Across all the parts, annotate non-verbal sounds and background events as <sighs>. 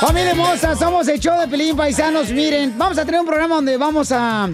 Familia hermosa, somos el show de Pelín Paisanos. Miren, vamos a tener un programa donde vamos a, a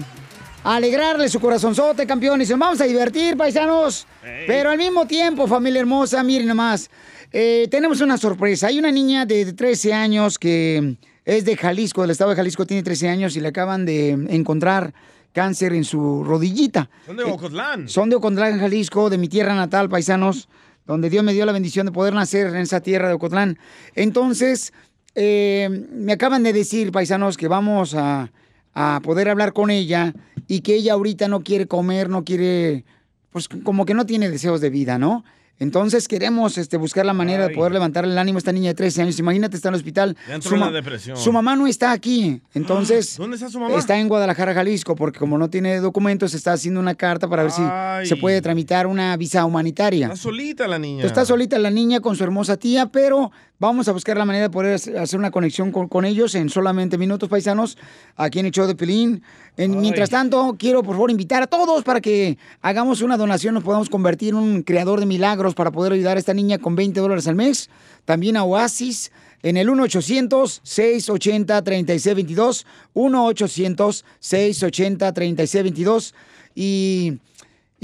alegrarle su corazonzote, campeones. Nos vamos a divertir, paisanos. Pero al mismo tiempo, familia hermosa, miren nomás. eh, tenemos una sorpresa. Hay una niña de 13 años que es de Jalisco, del estado de Jalisco, tiene 13 años y le acaban de encontrar cáncer en su rodillita. Son de Ocotlán. Son de Ocotlán, Jalisco, de mi tierra natal, paisanos, donde Dios me dio la bendición de poder nacer en esa tierra de Ocotlán. Entonces, eh, me acaban de decir, paisanos, que vamos a, a poder hablar con ella y que ella ahorita no quiere comer, no quiere, pues como que no tiene deseos de vida, ¿no? Entonces queremos este, buscar la manera de poder levantarle el ánimo a esta niña de 13 años. Imagínate, está en el hospital. Ya entró Su la ma- depresión. Su mamá no está aquí. Entonces. <gasps> ¿Dónde está su mamá? Está en Guadalajara, Jalisco, porque como no tiene documentos, está haciendo una carta para ver Ay. si se puede tramitar una visa humanitaria. Está solita la niña. Entonces, Está solita la niña con su hermosa tía, pero vamos a buscar la manera de poder hacer una conexión con, con ellos en solamente minutos paisanos aquí en el show de Pelín. En- mientras tanto, quiero por favor invitar a todos para que hagamos una donación, nos podamos convertir en un creador de milagros para poder ayudar a esta niña con 20 dólares al mes. También a Oasis en el 1-800-680-3622. 1-800-680-3622. Y.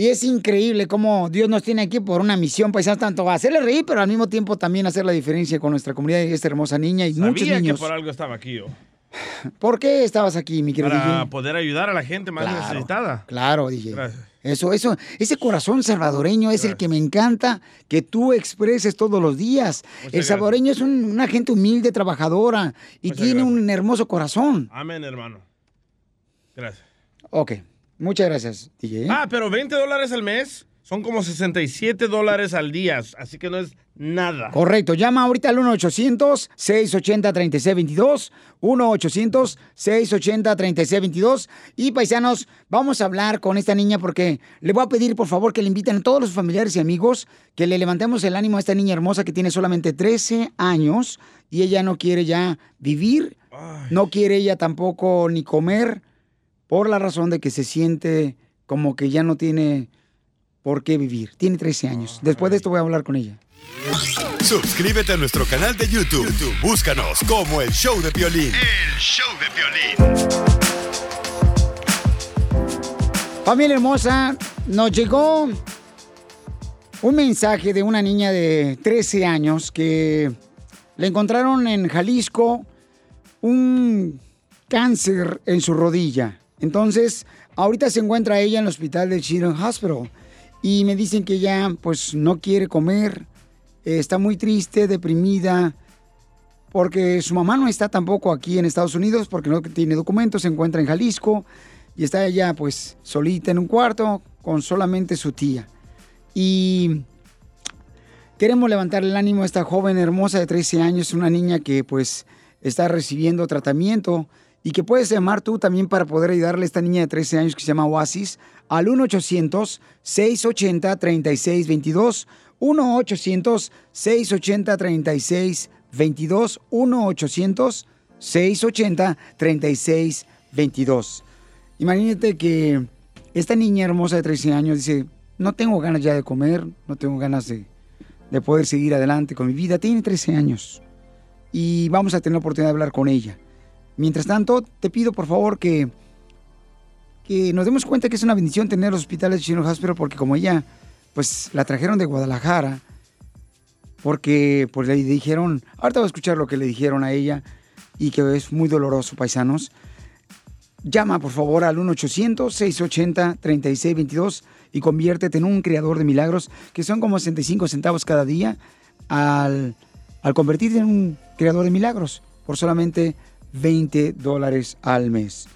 Y es increíble cómo Dios nos tiene aquí por una misión, paisanos, tanto a hacerle reír, pero al mismo tiempo también hacer la diferencia con nuestra comunidad y esta hermosa niña y muchos Sabía que niños. por algo estaba aquí yo. <sighs> ¿Por qué estabas aquí, mi querido Para DJ? poder ayudar a la gente más Claro, necesitada. Claro, DJ. Gracias. Eso, eso, ese corazón salvadoreño es el que me encanta que tú expreses todos los días. El salvadoreño es un- una gente humilde, trabajadora y Muchas tiene un hermoso corazón. Amén, hermano. Gracias. Ok, muchas gracias, DJ. Ah, pero 20 dólares al mes son como 67 dólares al día. Así que no es nada. Correcto, llama ahorita al 1-800-680-3622, 1-800-680-3622 y paisanos, vamos a hablar con esta niña porque le voy a pedir por favor que le inviten a todos los familiares y amigos que le levantemos el ánimo a esta niña hermosa que tiene solamente 13 años y ella no quiere ya vivir, no quiere ella tampoco ni comer por la razón de que se siente como que ya no tiene por qué vivir. Tiene 13 años. Después de esto voy a hablar con ella. Suscríbete a nuestro canal de YouTube. YouTube, Búscanos como el show de violín. El show de violín. Familia hermosa, nos llegó un mensaje de una niña de 13 años que le encontraron en Jalisco un cáncer en su rodilla. Entonces, ahorita se encuentra ella en el hospital de Children's Hospital y me dicen que ella pues no quiere comer, eh, está muy triste, deprimida, porque su mamá no está tampoco aquí en Estados Unidos porque no tiene documentos, se encuentra en Jalisco y está ella pues solita en un cuarto con solamente su tía. Y queremos levantar el ánimo a esta joven hermosa de 13 años, una niña que pues está recibiendo tratamiento y que puedes llamar tú también para poder ayudarle a esta niña de 13 años que se llama Oasis al 1-800-680-3622. 1-800-680-3622. 1-800-680-3622. Imagínate que esta niña hermosa de 13 años dice, no tengo ganas ya de comer, no tengo ganas de, de poder seguir adelante con mi vida. Tiene 13 años y vamos a tener la oportunidad de hablar con ella. Mientras tanto, te pido por favor que, que nos demos cuenta que es una bendición tener los hospitales de Chino Hospital porque como ella, pues la trajeron de Guadalajara, porque pues le dijeron, ahorita voy a escuchar lo que le dijeron a ella y que es muy doloroso, paisanos. Llama por favor al 1-800-680-3622 y conviértete en un creador de milagros que son como 65 centavos cada día al, al convertirte en un creador de milagros por solamente 20 dólares al mes.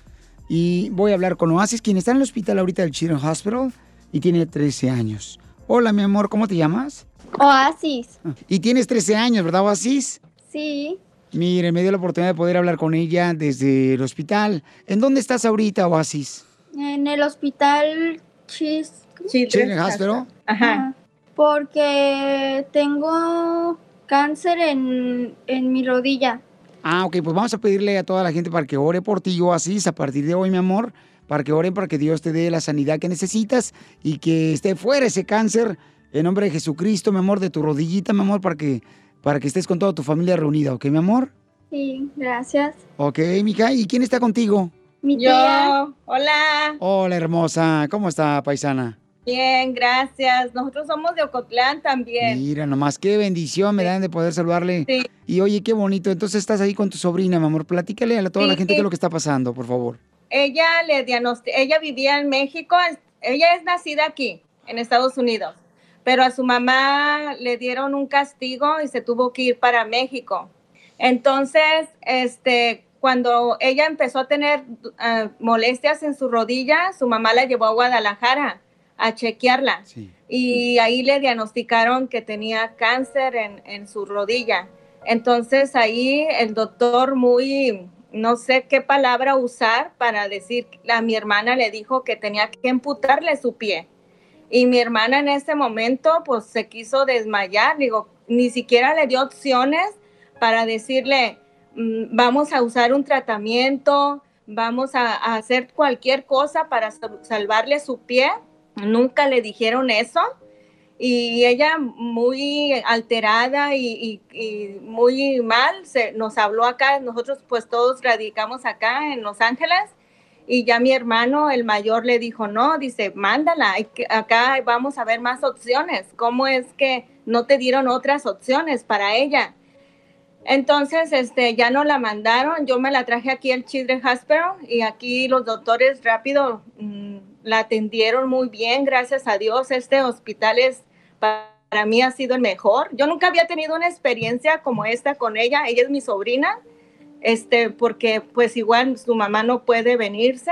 Y voy a hablar con Oasis, quien está en el hospital ahorita del Children's Hospital y tiene 13 años. Hola, mi amor, ¿cómo te llamas? Oasis. Y tienes 13 años, ¿verdad, Oasis? Sí. Mire, me dio la oportunidad de poder hablar con ella desde el hospital. ¿En dónde estás ahorita, Oasis? En el hospital Chis... Children's Hospital. Ajá. Porque tengo cáncer en, en mi rodilla. Ah, ok, pues vamos a pedirle a toda la gente para que ore por ti, Oasis, a partir de hoy, mi amor, para que oren para que Dios te dé la sanidad que necesitas y que esté fuera ese cáncer en nombre de Jesucristo, mi amor, de tu rodillita, mi amor, para que, para que estés con toda tu familia reunida, ¿ok, mi amor? Sí, gracias. Ok, mija, ¿y quién está contigo? Mi Yo, tía. hola, Hola, hermosa. ¿Cómo está, paisana? Bien, gracias. Nosotros somos de Ocotlán también. Mira, nomás qué bendición me dan de poder saludarle. Sí. Y oye, qué bonito. Entonces estás ahí con tu sobrina, mi amor. Platícale a toda la gente qué es lo que está pasando, por favor. Ella le diagnosti- ella vivía en México, ella es nacida aquí, en Estados Unidos, pero a su mamá le dieron un castigo y se tuvo que ir para México. Entonces, este, cuando ella empezó a tener ah, molestias en su rodilla, su mamá la llevó a Guadalajara a chequearla. Sí. y ahí le diagnosticaron que tenía cáncer en, en su rodilla. Entonces ahí el doctor muy, no sé qué palabra usar para decir, a mi hermana le dijo que tenía que amputarle su pie. Y mi hermana en ese momento pues se quiso desmayar, digo, ni siquiera le dio opciones para decirle, "Mm, vamos a usar un tratamiento, vamos a, a hacer cualquier cosa para sal- salvarle su pie. Nunca le dijeron eso. Y ella muy alterada y, muy mal, se, nos habló acá, nosotros pues todos radicamos acá en Los Ángeles y ya mi hermano, el mayor, le dijo, no, dice, mándala, acá vamos a ver más opciones. ¿Cómo es que no te dieron otras opciones para ella? Entonces, este, ya no la mandaron, yo me la traje aquí al Children's Hospital y aquí los doctores rápido mm, la atendieron muy bien, gracias a Dios. Este hospital es, pa- para mí ha sido el mejor. Yo nunca había tenido una experiencia como esta con ella, ella es mi sobrina, este, porque pues igual su mamá no puede venirse.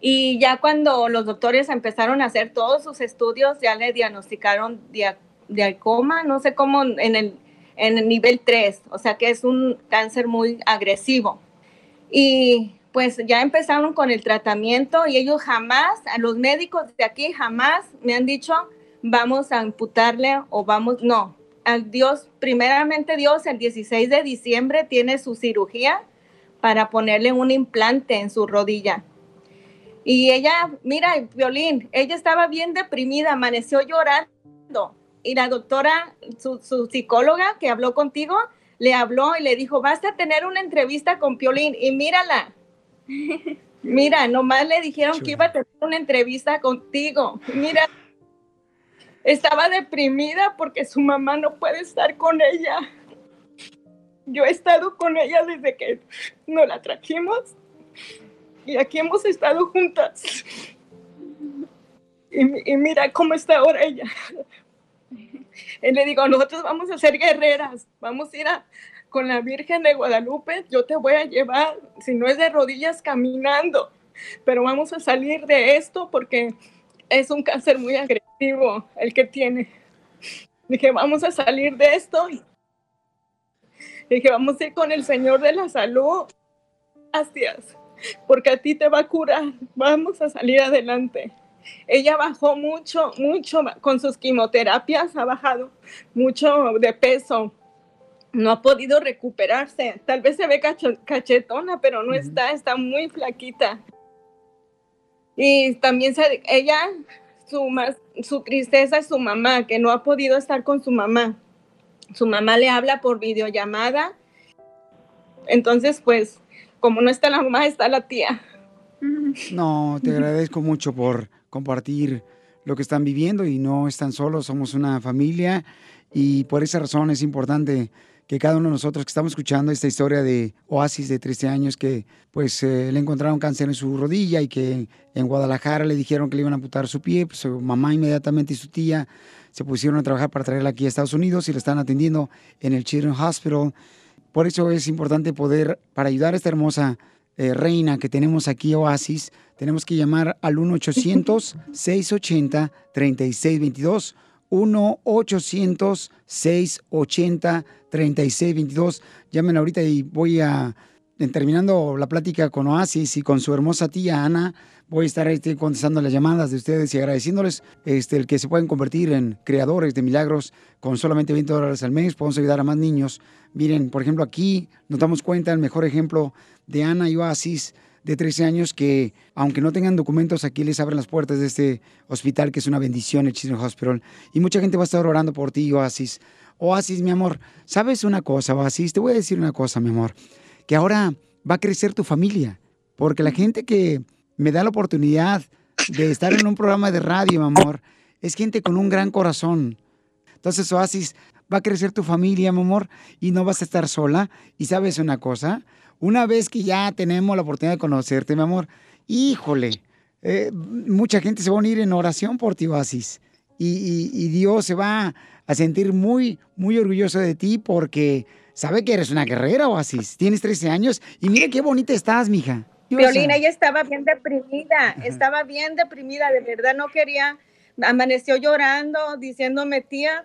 Y ya cuando los doctores empezaron a hacer todos sus estudios, ya le diagnosticaron dia- diacoma, no sé cómo, en el, en el nivel 3, o sea que es un cáncer muy agresivo. Y pues ya empezaron con el tratamiento y ellos jamás, a los médicos de aquí jamás me han dicho, vamos a amputarle o vamos, no. Al Dios, primeramente Dios, el 16 de diciembre tiene su cirugía para ponerle un implante en su rodilla. Y ella, mira, Violín, ella estaba bien deprimida, amaneció llorando. Y la doctora, su, su psicóloga que habló contigo, le habló y le dijo, vas a tener una entrevista con Piolín y mírala. Mira, nomás le dijeron que iba a tener una entrevista contigo. Mira, estaba deprimida porque su mamá no puede estar con ella. Yo he estado con ella desde que nos la trajimos y aquí hemos estado juntas. Y, y mira cómo está ahora ella. Y le digo, nosotros vamos a ser guerreras, vamos a ir a, con la Virgen de Guadalupe, yo te voy a llevar, si no es de rodillas, caminando, pero vamos a salir de esto porque es un cáncer muy agresivo el que tiene. Dije, vamos a salir de esto. Dije, vamos a ir con el Señor de la Salud. Gracias, porque a ti te va a curar. Vamos a salir adelante. Ella bajó mucho, mucho con sus quimioterapias, ha bajado mucho de peso. No ha podido recuperarse. Tal vez se ve cacho- cachetona, pero no está, está muy flaquita. Y también se- ella, su, más, su tristeza es su mamá, que no ha podido estar con su mamá. Su mamá le habla por videollamada. Entonces, pues, como no está la mamá, está la tía. No, te agradezco mucho por compartir lo que están viviendo y no están solos, somos una familia y por esa razón es importante que cada uno de nosotros que estamos escuchando esta historia de Oasis de 13 años que pues eh, le encontraron cáncer en su rodilla y que en Guadalajara le dijeron que le iban a amputar su pie, pues su mamá inmediatamente y su tía se pusieron a trabajar para traerla aquí a Estados Unidos y la están atendiendo en el Children's Hospital. Por eso es importante poder, para ayudar a esta hermosa eh, reina que tenemos aquí, Oasis, tenemos que llamar al 1-800-680-3622. 1-800-680-3622. Llamen ahorita y voy a, terminando la plática con Oasis y con su hermosa tía Ana, voy a estar contestando las llamadas de ustedes y agradeciéndoles este, el que se pueden convertir en creadores de milagros con solamente 20 dólares al mes. Podemos ayudar a más niños. Miren, por ejemplo, aquí nos damos cuenta el mejor ejemplo de Ana y Oasis de 13 años que, aunque no tengan documentos, aquí les abren las puertas de este hospital que es una bendición, el Children's Hospital. Y mucha gente va a estar orando por ti, Oasis. Oasis, mi amor, ¿sabes una cosa, Oasis? Te voy a decir una cosa, mi amor, que ahora va a crecer tu familia, porque la gente que me da la oportunidad de estar en un programa de radio, mi amor, es gente con un gran corazón. Entonces, Oasis, va a crecer tu familia, mi amor, y no vas a estar sola. Y sabes una cosa, una vez que ya tenemos la oportunidad de conocerte, mi amor, híjole, eh, mucha gente se va a unir en oración por ti, Oasis. Y, y- y Dios se va a sentir muy, muy orgulloso de ti porque sabe que eres una guerrera, Oasis. Tienes 13 años y mira qué bonita estás, mija. Violina, ella estaba bien deprimida, estaba bien deprimida, de verdad no quería, amaneció llorando, diciéndome, tía,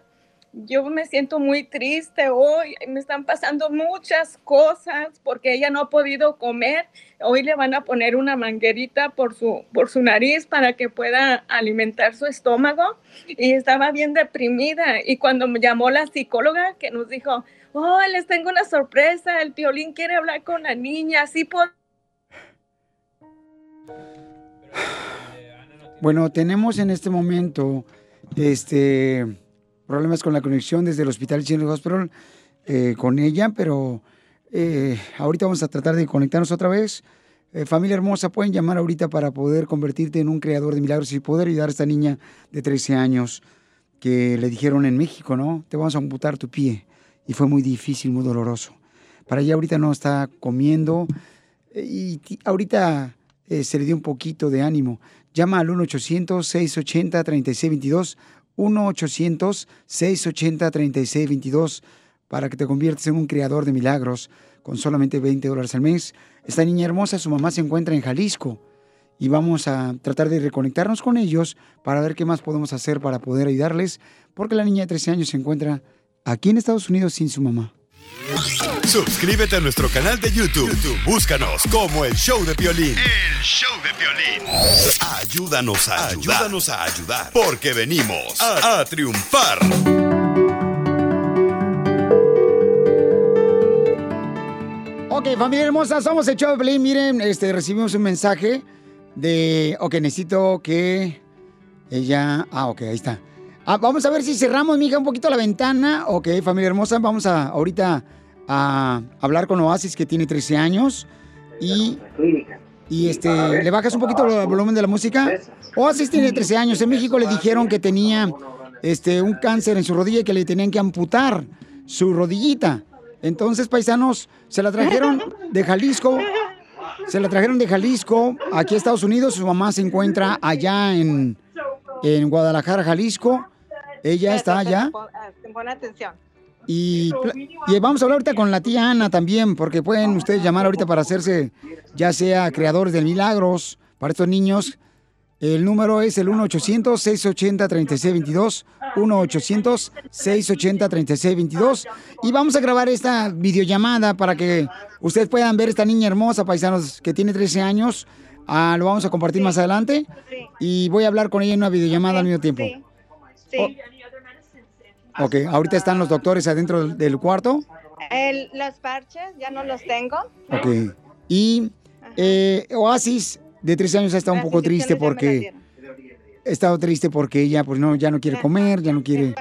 yo me siento muy triste hoy, me están pasando muchas cosas porque ella no ha podido comer, hoy le van a poner una manguerita por su, por su nariz para que pueda alimentar su estómago. Y estaba bien deprimida. Y cuando me llamó la psicóloga que nos dijo, oh, les tengo una sorpresa, el violín quiere hablar con la niña, así por Bueno, tenemos en este momento este problemas con la conexión desde el Hospital Children's Hospital eh, con ella, pero eh, ahorita vamos a tratar de conectarnos otra vez. Eh, familia hermosa, pueden llamar ahorita para poder convertirte en un creador de milagros y poder ayudar a esta niña de 13 años que le dijeron en México, ¿no? Te vamos a amputar tu pie. Y fue muy difícil, muy doloroso. Para ella ahorita no está comiendo y ahorita se le dio un poquito de ánimo. Llama al 1-800-680-3622, 1-800-680-3622 para que te conviertas en un creador de milagros con solamente 20 dólares al mes. Esta niña hermosa, su mamá se encuentra en Jalisco y vamos a tratar de reconectarnos con ellos para ver qué más podemos hacer para poder ayudarles, porque la niña de 13 años se encuentra aquí en Estados Unidos sin su mamá. Suscríbete a nuestro canal de YouTube. YouTube, Búscanos como el show de violín. El show de violín. Ayúdanos a ayudar. Ayúdanos a ayudar. Porque venimos a, a triunfar. Ok, familia hermosa, somos el show de Pelín. Miren, este, recibimos un mensaje de... Ok, necesito que ella... Ah, ok, ahí está. Ah, vamos a ver si cerramos, mija, un poquito la ventana. Ok, familia hermosa, vamos a ahorita a hablar con Oasis, que tiene 13 años. Y, y este, ¿le bajas un poquito el volumen de la música? Oasis tiene 13 años. En México le dijeron que tenía este, un cáncer en su rodilla y que le tenían que amputar su rodillita. Entonces, paisanos, se la trajeron de Jalisco. Se la trajeron de Jalisco aquí a Estados Unidos. Su mamá se encuentra allá en, en Guadalajara, Jalisco. Ella está allá. Pon atención. Y, y vamos a hablar ahorita con la tía Ana también, porque pueden ustedes llamar ahorita para hacerse, ya sea creadores de milagros para estos niños. El número es el 1-800-680-3622. 1-800-680-3622. Y vamos a grabar esta videollamada para que ustedes puedan ver esta niña hermosa, paisanos, que tiene 13 años. Ah, lo vamos a compartir más adelante. Y voy a hablar con ella en una videollamada al mismo tiempo. Sí. Ok, ahorita están los doctores adentro del- cuarto. El- los parches ya no los tengo. Ok. Y eh, Oasis, de 13 años, está un Las poco triste porque... Ha estado triste porque ella pues no, ya no quiere comer, ya no quiere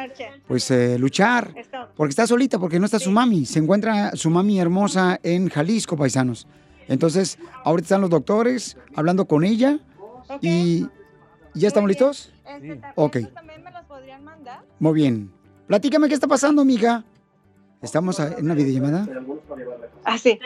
pues eh, luchar, porque está solita, porque no está su mami. Se encuentra su mami hermosa en Jalisco, paisanos. Entonces, ahorita están los doctores hablando con ella y ¿ya estamos listos? Ok. Muy bien. Platícame qué está pasando, amiga. Estamos en una videollamada. Ah, sí.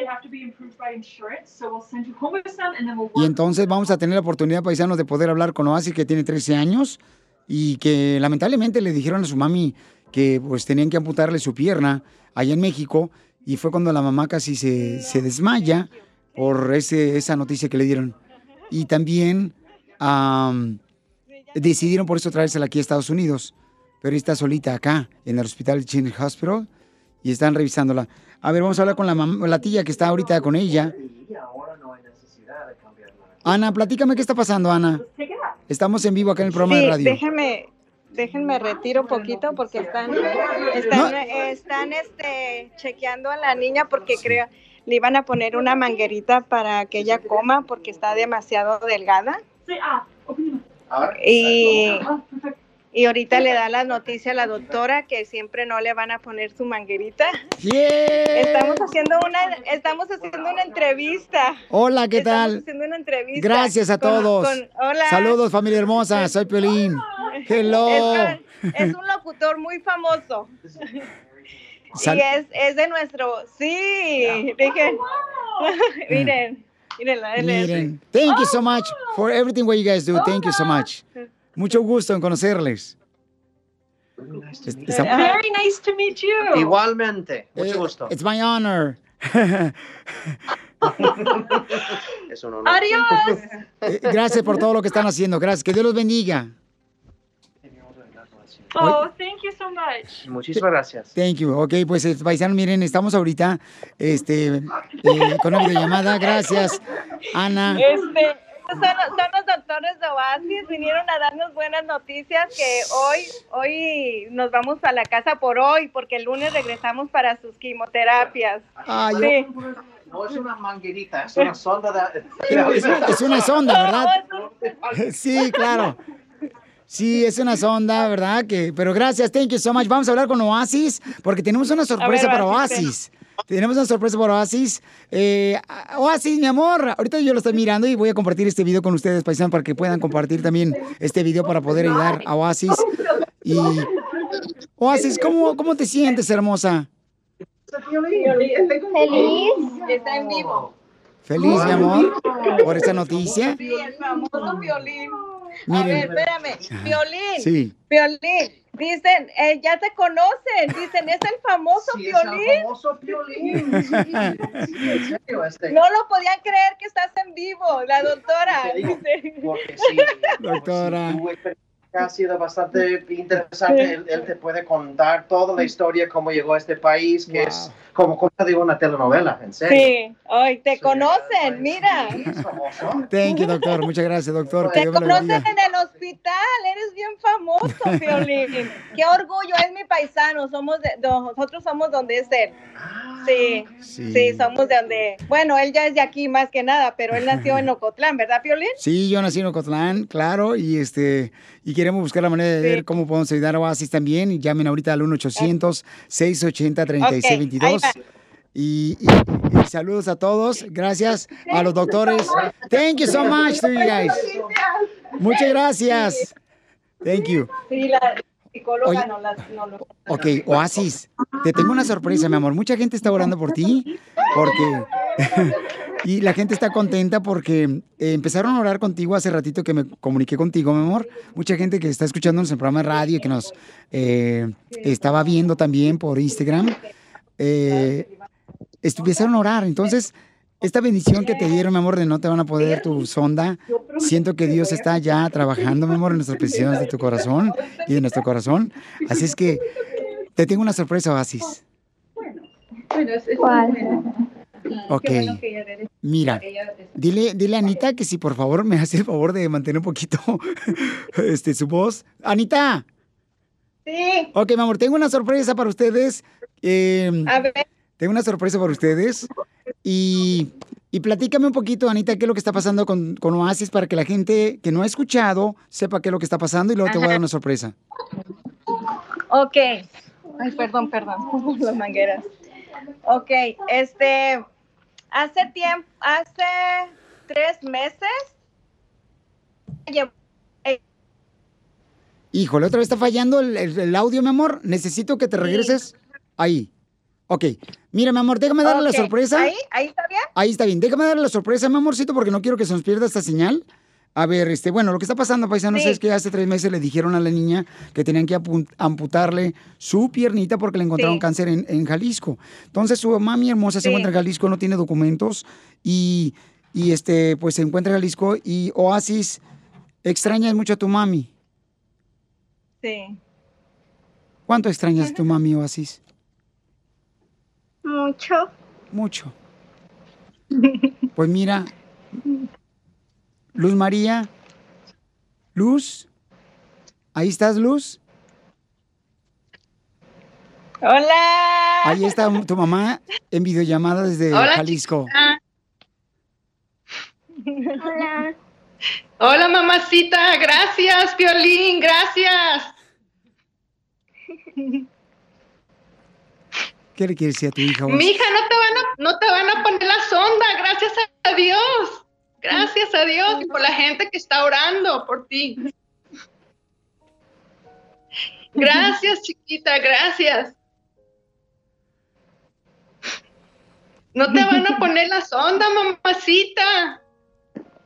Y entonces vamos a tener la oportunidad, paisanos, de poder hablar con Oasis, que tiene 13 años y que lamentablemente le dijeron a su mami que pues tenían que amputarle su pierna allá en México y fue cuando la mamá casi se, se desmaya por ese, esa noticia que le dieron. Y también am, decidieron por eso traérsela aquí a Estados Unidos, pero ella está solita acá en el Hospital Children's Hospital y están revisándola. A ver, vamos a hablar con la, la tía que está ahorita con ella. Ana, platícame qué está pasando, Ana. Estamos en vivo acá en el programa de Sí, radio. déjenme, déjenme retiro un poquito porque están, están, están este, chequeando a la niña porque creo le iban a poner una manguerita para que ella coma porque está demasiado delgada. Y, y ahorita le da la noticia a la doctora que siempre no le van a poner su manguerita. Yeah. Estamos haciendo una, estamos haciendo una entrevista. Hola, ¿qué Estamos tal? haciendo una entrevista. Gracias a con- todos. con- hola. Saludos, familia hermosa. Soy Piolín. Hello. Es, con- es un locutor muy famoso. Sal- y es, es de nuestro, sí, dije, <laughs> miren, miren, Miren, thank you so much for everything what you guys do. Thank you so much. Mucho gusto en conocerles. Very nice to meet you. Igualmente, mucho Eh, gusto. It's my honor. <laughs> Es un honor. Adiós. Eh, Gracias por todo lo que están haciendo. Gracias. Que Dios los bendiga. Oh, thank you so much. Muchísimas gracias. Thank you. Ok, pues eh, paisanos, miren, estamos ahorita este, eh, con una videollamada. Gracias, Ana. Este, son, son los doctores de Oasis, vinieron a darnos buenas noticias que hoy, hoy nos vamos a la casa por hoy, porque el lunes regresamos para sus quimioterapias. Yo- Sí. No es una manguerita, es una sonda de... Es, es una sonda, ¿verdad? Sí, claro. Sí, es una sonda, ¿verdad? Que, pero gracias, thank you so much. Vamos a hablar con Oasis porque tenemos una sorpresa ver, para Oasis, Oasis. Tenemos una sorpresa para Oasis. Eh, Oasis, mi amor, ahorita yo lo estoy mirando y voy a compartir este video con ustedes, paisanos, para que puedan compartir también este video para poder ayudar a Oasis. Y Oasis, ¿cómo, cómo te sientes, hermosa? Feliz. Está en vivo. Feliz, mi amor, por esta noticia. Sí, el famoso violín. A Miren. ver, espérame. Violín. Sí. Violín. Dicen, eh, ya te conocen. Dicen, es el famoso Sí, es el violín. famoso violín. Sí, <laughs> sí, en serio, este. No lo podían creer que estás en vivo, la doctora. Digo, Dice. Porque sí, Doctora. Ha sido bastante interesante. Él, él te puede contar toda la historia, cómo llegó a este país, que es como cosa de una telenovela, en serio. Sí, ay, te conocen, mira. Famoso. Thank you, doctor. Muchas gracias, doctor. Te conocen en el hospital, eres bien famoso, Violín. Qué orgullo, es mi paisano, somos de- nosotros somos donde es él. Sí, Sí. sí, somos de donde, bueno, él ya es de aquí más que nada, pero él nació en <laughs> Ocotlán, ¿verdad, Violín? Sí, yo nací en Ocotlán, claro, y este y queremos buscar la manera de Sí. ver cómo podemos ayudar a Oasis también. Y llamen ahorita al 1-800-680-3622. Ok, ahí Y, y- y saludos a todos. Gracias a los doctores. Thank you so much to you guys. Muchas gracias. Thank you. Sí, la psicóloga Oye. no, la, no lo... Ok, Oasis, te tengo una sorpresa, mi amor. Mucha gente está orando por ti, porque... <laughs> y la gente está contenta porque eh, empezaron a orar contigo hace ratito que me comuniqué contigo, mi amor. Mucha gente que está escuchándonos en el programa de radio y que nos eh, estaba viendo también por Instagram, eh, empezaron a orar. Entonces, esta bendición que te dieron, mi amor, de no te van a poder tu sonda, siento que Dios está ya trabajando, mi amor, en nuestras peticiones de tu corazón y de nuestro corazón. Así es que te tengo una sorpresa, Oasis. ¿Cuál? Ok. Mira, dile, dile a Anita que si por favor me <laughs> hace el favor de mantener un poquito <laughs> este, su voz. Anita. Sí. Ok, mi amor, tengo una sorpresa para ustedes. Eh, A ver. Tengo una sorpresa para ustedes. Y, y platícame un poquito, Anita, qué es lo que está pasando con, con Oasis para que la gente que no ha escuchado sepa qué es lo que está pasando y luego te voy a dar una sorpresa. Ok. Ay, perdón, perdón. <laughs> Las mangueras. Ok, este, hace tiempo, hace tres meses, Híjole, otra vez está fallando el, el- el audio, mi amor. Necesito que te regreses ahí. Ok. Mira, mi amor, déjame darle la sorpresa. Ahí, ahí está bien. Ahí está bien. Déjame darle la sorpresa, mi amorcito, porque no quiero que se nos pierda esta señal. A ver, este, bueno, lo que está pasando, paisanos, Sí. es que hace tres meses le dijeron a la niña que tenían que amputarle su piernita porque le encontraron Sí. cáncer en, en Jalisco. Entonces, su mami hermosa se encuentra en Jalisco, no tiene documentos y, y este, pues se encuentra en Jalisco y Oasis, extrañas mucho a tu mami. Sí. ¿Cuánto extrañas a tu mami, Oasis? Mucho. Mucho. <laughs> Pues mira, Luz María, Luz, ahí estás, Luz. Hola. Ahí está tu mamá en videollamada desde Hola, Jalisco. Hola. Hola, mamacita. Gracias, Piolín. Gracias. ¿Qué le quieres decir a tu hija? vos? Mija, no te van a, no te van a poner la sonda, gracias a Dios. Gracias a Dios y por la gente que está orando por ti. Gracias, chiquita, gracias. No te van a poner la sonda, mamacita.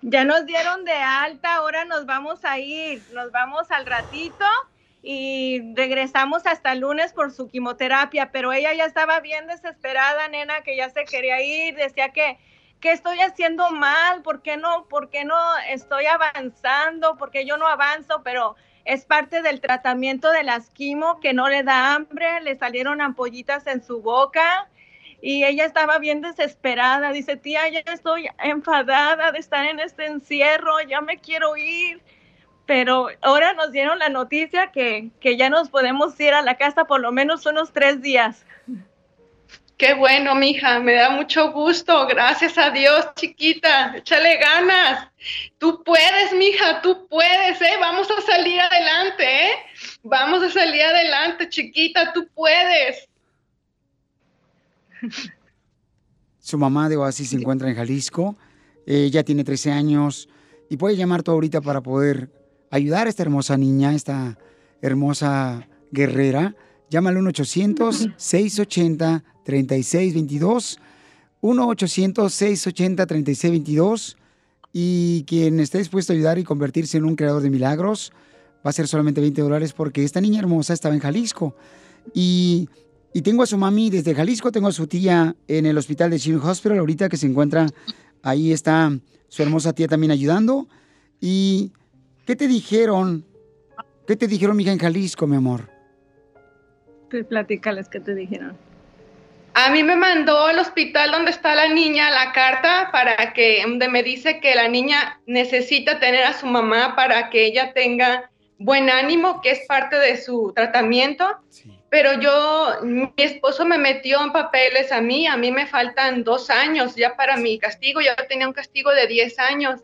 Ya nos dieron de alta, ahora nos vamos a ir, nos vamos al ratito y regresamos hasta el lunes por su quimioterapia, pero ella ya estaba bien desesperada, nena, que ya se quería ir, decía que ¿qué estoy haciendo mal? ¿Por qué no, por qué no estoy avanzando? ¿Por qué yo no avanzo? Pero es parte del tratamiento de las quimo que no le da hambre, le salieron ampollitas en su boca y ella estaba bien desesperada. Dice, tía, ya estoy enfadada de estar en este encierro, ya me quiero ir. Pero ahora nos dieron la noticia que, que ya nos podemos ir a la casa por lo menos unos tres días. Qué bueno, mija, me da mucho gusto. Gracias a Dios, chiquita. Échale ganas. Tú puedes, mija, tú puedes, ¿eh? Vamos a salir adelante, ¿eh? Vamos a salir adelante, chiquita, tú puedes. <laughs> Su mamá de Oasis se encuentra en Jalisco. Ella tiene 13 años y puede llamar tú ahorita para poder ayudar a esta hermosa niña, esta hermosa guerrera. Llama al 1-800-680-3622. 1-800-680-3622. Y quien esté dispuesto a ayudar y convertirse en un creador de milagros va a ser solamente 20 dólares porque esta niña hermosa estaba en Jalisco. Y, y tengo a su mami desde Jalisco, tengo a su tía en el hospital de Children's Hospital ahorita que se encuentra, ahí está su hermosa tía también ayudando. ¿Y qué te dijeron? ¿Qué te dijeron, mija, en Jalisco, mi amor? Pues platícales qué te dijeron. A mí me mandó al hospital donde está la niña la carta para que, donde me dice que la niña necesita tener a su mamá para que ella tenga buen ánimo, que es parte de su tratamiento. Pero yo, mi esposo me metió en papeles a mí, a mí me faltan dos años ya para mi castigo, yo tenía un castigo de 10 años.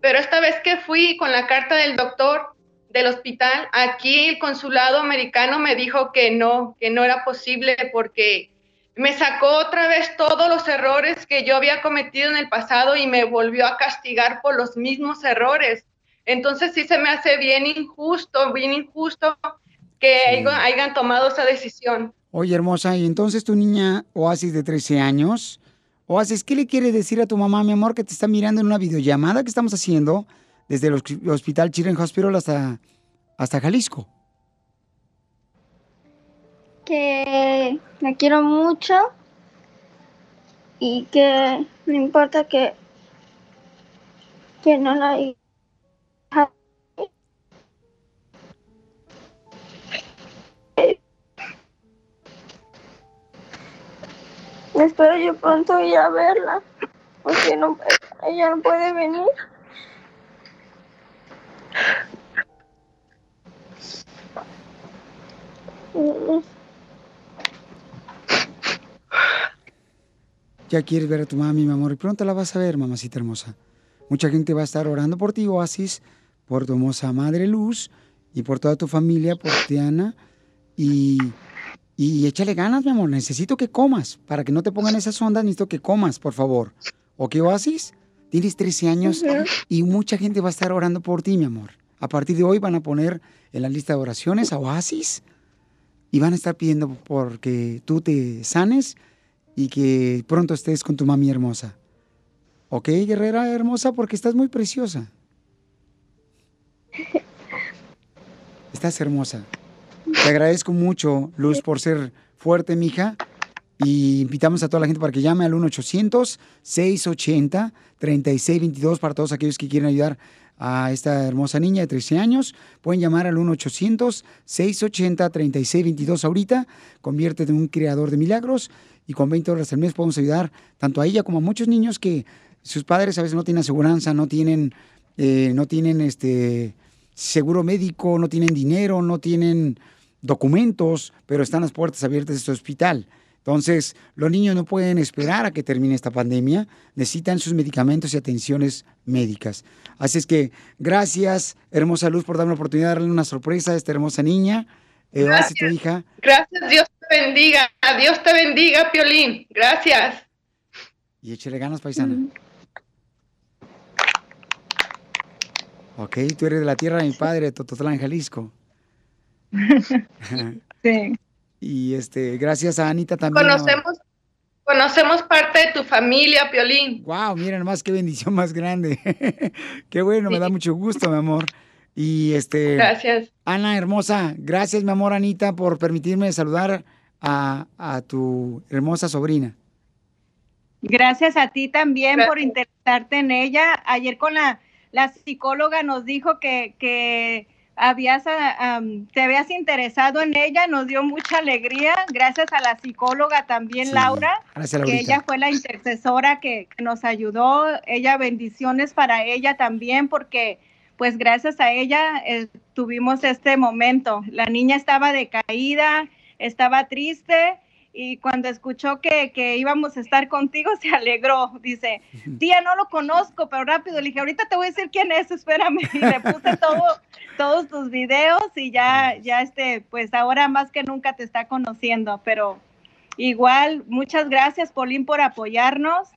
Pero esta vez que fui con la carta del doctor del hospital, aquí el consulado americano me dijo que no, que no era posible porque me sacó otra vez todos los errores que yo había cometido en el pasado y me volvió a castigar por los mismos errores. Entonces sí se me hace bien injusto, bien injusto que hayan, hayan tomado esa decisión. Oye, hermosa, y entonces tu niña Oasis de 13 años, Oasis, ¿qué le quiere decir a tu mamá, mi amor, que te está mirando en una videollamada que estamos haciendo desde el hosp- Hospital Children's Hospital hasta, hasta Jalisco? que la quiero mucho y que no importa que, que no la Espero yo pronto ir a verla, porque no, ella no puede venir. Ya quieres ver a tu mami, mi amor, y pronto la vas a ver, mamacita hermosa. Mucha gente va a estar orando por ti, Oasis, por tu hermosa madre Luz y por toda tu familia, por Tiana. Y, y échale ganas, mi amor. Necesito que comas. Para que no te pongan esas ondas, necesito que comas, por favor. ¿Ok, Oasis? Tienes 13 años y mucha gente va a estar orando por ti, mi amor. A partir de hoy van a poner en la lista de oraciones a Oasis y van a estar pidiendo por que tú te sanes y que pronto estés con tu mami hermosa. ¿Ok, guerrera hermosa? Porque estás muy preciosa. <laughs> Estás hermosa. Te agradezco mucho, Luz, por ser fuerte, mija. Y invitamos a toda la gente para que llame al 1-800-680-3622 para todos aquellos que quieren ayudar a esta hermosa niña de 13 años. Pueden llamar al 1-800-680-3622 ahorita. Conviértete en un creador de milagros y con 20 dólares al mes podemos ayudar tanto a ella como a muchos niños que sus padres a veces no tienen aseguranza, no tienen, eh, no tienen este seguro médico, no tienen dinero, no tienen documentos, pero están las puertas abiertas de este hospital. Entonces, los niños no pueden esperar a que termine esta pandemia, necesitan sus medicamentos y atenciones médicas. Así es que, gracias, hermosa Luz, por darme la oportunidad de darle una sorpresa a esta hermosa niña. eh, Oasis, tu hija. Gracias, Dios te bendiga. Dios te bendiga, Piolín. Gracias. Y échale ganas, paisana. Ok, tú eres de la tierra de mi padre, Tototlán, Jalisco. <laughs> Sí. Y este, gracias a Anita también. Conocemos, conocemos parte de tu familia, Piolín. Wow, miren más qué bendición más grande. <laughs> qué bueno, me da mucho gusto, mi amor. Y este. Gracias. Ana, hermosa, gracias, mi amor, Anita, por permitirme saludar a, a tu hermosa sobrina. Gracias a ti también por interesarte en ella. Ayer con la, la psicóloga nos dijo que, que habías, am, te habías interesado en ella, nos dio mucha alegría. Gracias a la psicóloga también, Sí, Laura, gracias, que ella fue la intercesora que, que nos ayudó. Ella, bendiciones para ella también, porque pues gracias a ella eh, tuvimos este momento. La niña estaba decaída, estaba triste y cuando escuchó que, que íbamos a estar contigo <laughs> se alegró. Dice, tía, no lo conozco, pero rápido. Le dije, ahorita te voy a decir quién es, espérame. <laughs> Y le puse todo, todos tus videos y ya, ya este, pues ahora más que nunca te está conociendo. Pero igual, muchas gracias, Polín, por apoyarnos.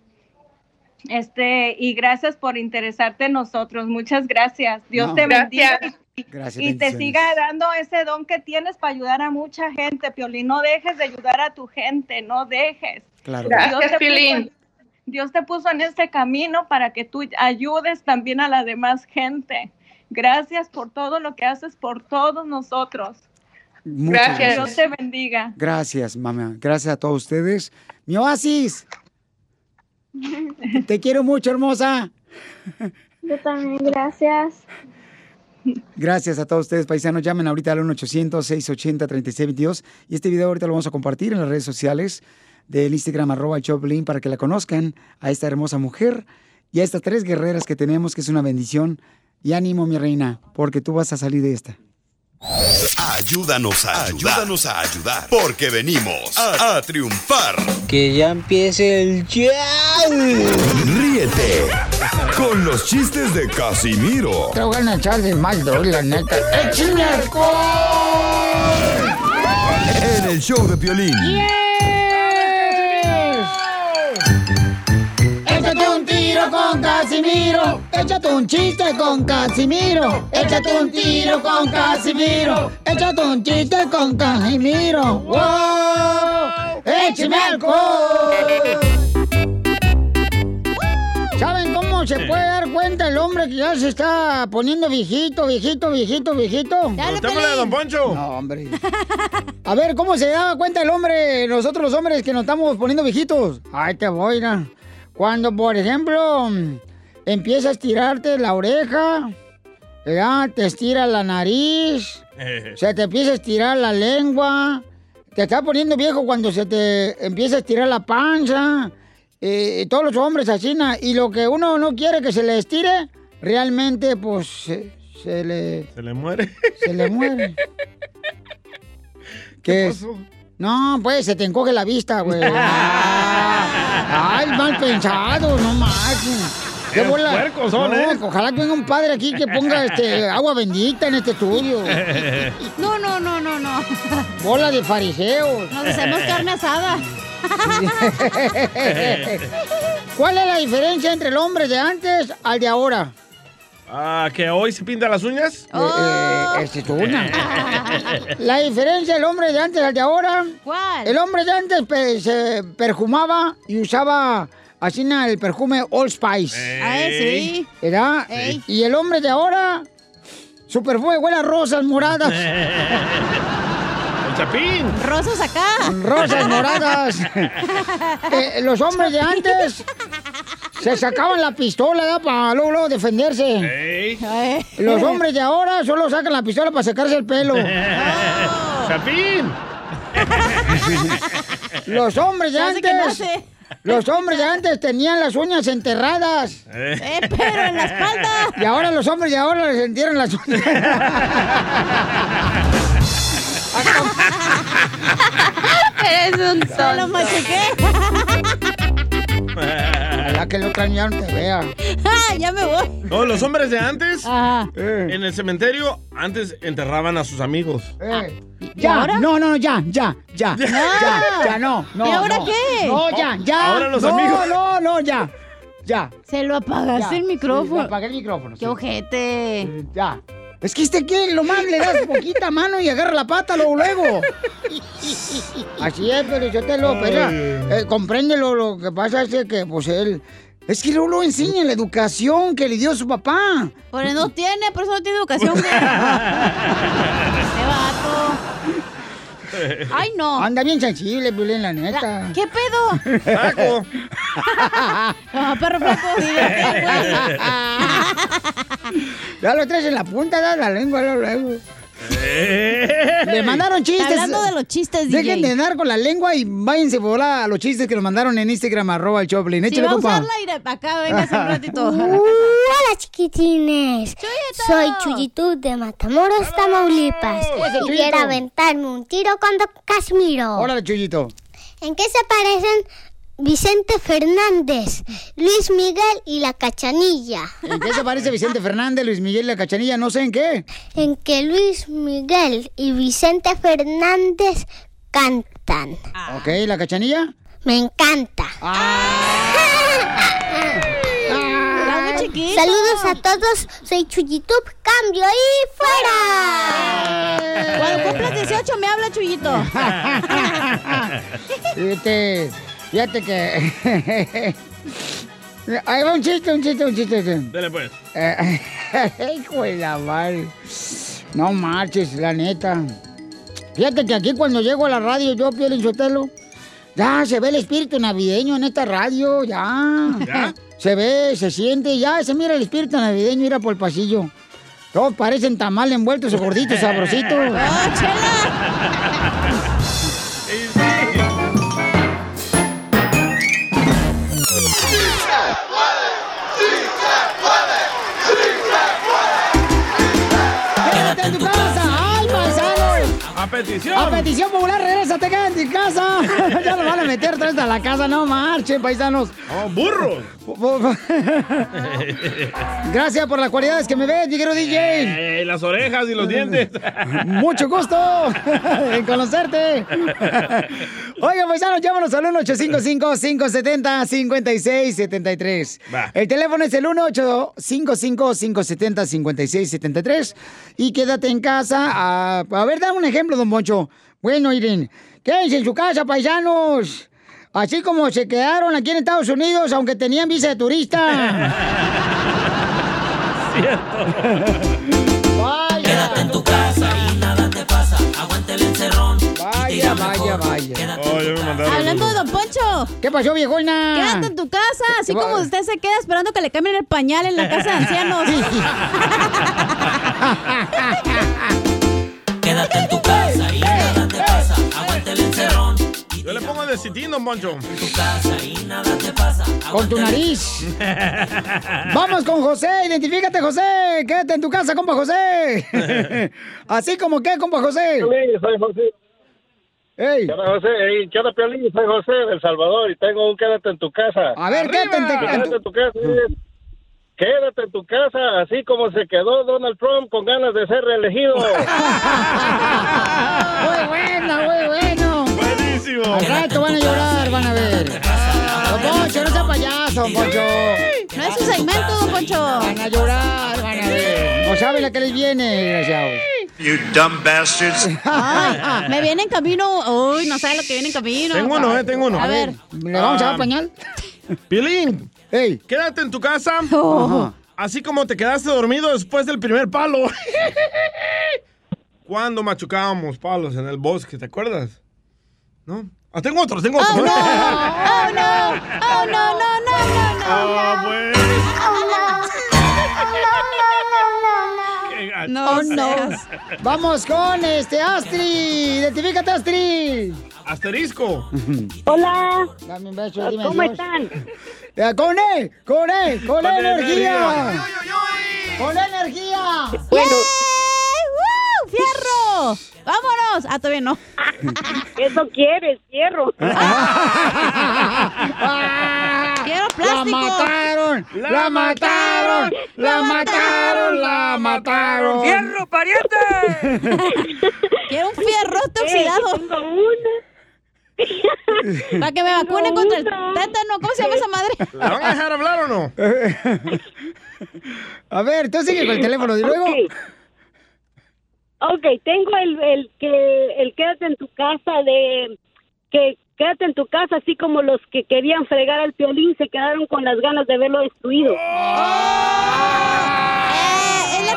Este, y gracias por interesarte en nosotros. Muchas gracias. Dios No. te bendiga. Gracias. Y- Gracias, y te siga dando ese don que tienes para ayudar a mucha gente, Piolín. No dejes de ayudar a tu gente, no dejes. Claro. Gracias, te puso- Piolín. Dios te puso en este camino para que tú ayudes también a la demás gente. Gracias por todo lo que haces por todos nosotros. Muchas Gracias. Dios te bendiga. Gracias, mamá. Gracias a todos ustedes. Mi oasis. <laughs> Te quiero mucho, hermosa. Yo también, gracias. Gracias a todos ustedes, paisanos. Llamen ahorita al 1-800-680-3622. Y este video ahorita lo vamos a compartir en las redes sociales del Instagram, arroba Choplin, para que la conozcan a esta hermosa mujer y a estas tres guerreras que tenemos, que es una bendición. Y ánimo, mi reina, porque tú vas a salir de esta. Ayúdanos a ayudar. Ayúdanos a ayudar. Porque venimos a, a triunfar. Que ya empiece el show. Ríete con los chistes de Casimiro Te voy a echar de mal, la neta. ¡Échame en el show de Piolín. Échate tiro con Casimiro. Échate un chiste con Casimiro. Échate un tiro con Casimiro. Échate un chiste con Casimiro. ¡Wow! ¡Échame! ¿Saben cómo se puede dar cuenta el hombre que ya se está poniendo viejito, viejito, viejito, viejito? Preguntémosle a Don Poncho. No, hombre. A ver, ¿cómo se daba cuenta el hombre, nosotros los hombres, que nos estamos poniendo viejitos? Ay, te voy. Cuando, por ejemplo, empieza a estirarte la oreja, ¿verdad? te estira la nariz, se te empieza a estirar la lengua, te está poniendo viejo cuando se te empieza a estirar la panza, eh, todos los hombres así, y lo que uno no quiere que se le estire, realmente, pues, se, se le, Se le muere. se le muere. ¿Qué es? No, pues se te encoge la vista, güey. <laughs> Ay, mal pensado, no más. Qué puercos son, No, ¿eh? Ojalá que venga un padre aquí que ponga este agua bendita en este estudio. No, no, no, no, no. Bola de fariseos. Nos hacemos carne asada. <laughs> ¿Cuál es la diferencia entre el hombre de antes al de ahora? Ah, ¿que hoy se pinta las uñas? Eh, eh, esa es una. <laughs> La diferencia del hombre de antes al de ahora. ¿Cuál? El hombre de antes pe- se perfumaba y usaba así na, el perfume Old Spice. Ah, sí. ¿Verdad? Ey. Y el hombre de ahora, su perfume huele a rosas moradas. <laughs> El chapín. Rosas acá. Rosas moradas. <laughs> Eh, los hombres de antes se sacaban la pistola para luego, luego defenderse. Ey. Ay. Los hombres de ahora solo sacan la pistola para secarse el pelo. <laughs> Chapín. <laughs> Los hombres de antes. Los hombres de antes tenían las uñas enterradas. Eh, pero en la espalda. Y ahora los hombres de ahora les entierran las uñas. <laughs> Eres un Se lo machuqué. Ya que el otro año ya no te vea. Ah, <laughs> ya me voy. No, los hombres de antes, Ajá. en el cementerio, antes enterraban a sus amigos. Eh, ¿Y Ya, ahora? no, no, no, ya, ya, ya, <laughs> ya, ya, no, no. ¿Y ahora no. qué? No, ya, ya. Ahora los no, amigos. No, no, ya, ya. Se lo apagaste ya. el micrófono. Sí, apagué el micrófono. Qué sí. ojete. Eh, Ya. Es que este que lo más le das poquita mano y agarra la pata luego, luego. Así es, pero yo te lo, pero, eh, compréndelo, lo que pasa es que, pues él, es que no lo enseña la educación que le dio su papá. Por eso no tiene, por eso no tiene educación. <laughs> Qué vato. <laughs> Ay, no. Anda bien sensible, Piolín, la neta. ¿Qué pedo? Taco. <laughs> Ah, perro flaco. Ya lo traes en la punta de la lengua luego, Le mandaron chistes. Hablando de los chistes, Dejen DJ. de dar con la lengua y váyanse por a los chistes que nos mandaron en Instagram, arroba el Choplin. Si Échale, va a compa. para acá, véngase un ratito. <laughs> Uh, hola chiquitines, Chuyito. soy Chuyitú de Matamoros, Tamaulipas y quiero aventarme un tiro con Don Casimiro. Órale, Chuyito. ¿En qué se parecen Vicente Fernández, Luis Miguel y la Cachanilla? ¿En qué se parece Vicente Fernández, Luis Miguel y la Cachanilla? No sé en qué. En que Luis Miguel y Vicente Fernández cantan. Ok, ¿la Cachanilla? Me encanta. <laughs> Chiquito. Saludos a todos, soy Chuyitub, cambio y fuera. Cuando cumplas 18 me habla Chuyito. Fíjate, <laughs> fíjate que... <laughs> Ahí va un chiste, un chiste, un chiste. Dale pues. Eh, <laughs> Hijo de la madre. No marches, la neta. Fíjate que aquí cuando llego a la radio, yo, Piolín Sotelo, ya se ve el espíritu navideño en esta radio, ya. ¿Ya? Se ve, se siente, ya se mira el espíritu navideño, mira por el pasillo. Todos parecen tamal envueltos, gorditos, <laughs> sabrositos. ¡Oh, chela! Petición. A petición popular, regrésate, quédate en casa. <laughs> ya lo van a meter vez a la casa, no marchen, paisanos. Oh, burros. Gracias por las cualidades que me ves, mi querido DJ. Eh, las orejas y los dientes. <laughs> Mucho gusto <laughs> en conocerte. Oiga, paisanos, llámanos al 1-855-570-5673. Va. El teléfono es el 1-855-570-5673. Y quédate en casa. A, a ver, dame un ejemplo, don Moncho. Bueno, Irene, quédense en su casa, paisanos. Así como se quedaron aquí en Estados Unidos, aunque tenían visa de turista. <laughs> Vaya. Quédate en tu casa y nada te pasa. Aguante el encerrón. Vaya, vaya, vaya. Oh, ya me mandaron. Hablando de Don Poncho. ¿Qué pasó, viejona? Quédate en tu casa, así como usted se queda esperando que le cambien el pañal en la casa de ancianos. <laughs> <laughs> de citín, don Poncho. Tu casa y nada te pasa. Con tu nariz. <laughs> Vamos con José, identifícate, José. Quédate en tu casa, compa José. <laughs> Así como que, compa José. soy José. Ey. ¿Qué onda, José? Ey, ¿Qué onda, Piolín? Soy José del Salvador y tengo un quédate en tu casa. A ver, quédate en, Quédate en tu... en tu casa. Quédate en tu casa, así como se quedó Donald Trump con ganas de ser reelegido. <laughs> Muy bueno, muy bueno. Buenísimo. Al rato van a llorar, van a ver. Don Poncho, no sea payaso, don Poncho. No es su segmento, Don Poncho. Van a llorar, van a ver. No saben la que les viene, desgraciados. You dumb bastards. Ay, me viene en camino. Uy, no sabe lo que viene en camino. Tengo uno, eh, tengo uno. A ver. ¿Le vamos a dar Ah, pañal? Pilín, Ey. quédate en tu casa. Ajá. Así como te quedaste dormido después del primer palo. <laughs> Cuando machucábamos palos en el bosque, ¿te acuerdas? ¿No? Ah, tengo otro, tengo otro. Oh, no. <laughs> Oh, no. Oh, no, no, no, no, no. Ah, bueno. Qué gacho. No, no. Vamos con este Astrid. Identifícate, Astrid. Asterisco. Hola, Dame un beso, dime ¿cómo adiós. están? Ya, con él, con él, con Con energía. energía. Con energía. Bueno, ¡Eh! ¡Fierro! ¡Vámonos! Ah, todavía no. <laughs> eso quieres, fierro. <laughs> Quiero La plástico. ¡La mataron! ¡La mataron! ¡La mataron! ¡Fierro, pariente! <laughs> Quiero un fierrote oxidado. Para que me vacunen contra el tétano. ¿Cómo se llama esa madre? ¿La van a dejar hablar o no? A ver, tú sigue con el teléfono. ¿Y luego? Ok, tengo el, el que el quédate en tu casa de que quédate en tu casa así como los que querían fregar al violín se quedaron con las ganas de verlo destruido. Eh,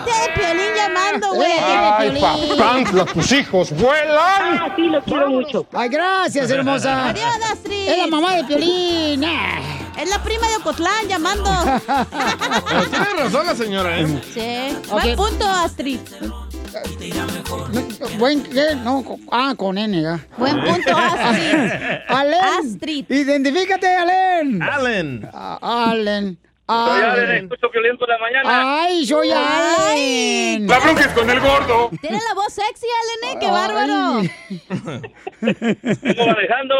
tía de Piolín llamando, güey. Ay, papantla, tus hijos vuelan. Ah, sí, lo quiero mucho. Ay, gracias, hermosa. Adiós, Astrid. Es la mamá de Piolín. Es la prima de Ocotlán llamando. Pero tiene razón la señora, ¿eh? Sí. Ok. Buen punto, Astrid. <laughs> Buen, ¿qué? No, con- ah, con N, ya. Buen punto, <laughs> Astrid. Alen. Astrid. Identifícate, Alen. Allen. Ah, Allen. Soy Allen, escucho violín por la mañana. Ay, soy. Allen. La bronca es con el gordo. Tiene la voz sexy, Allen, ¿eh? ¡Qué bárbaro! Vengo manejando.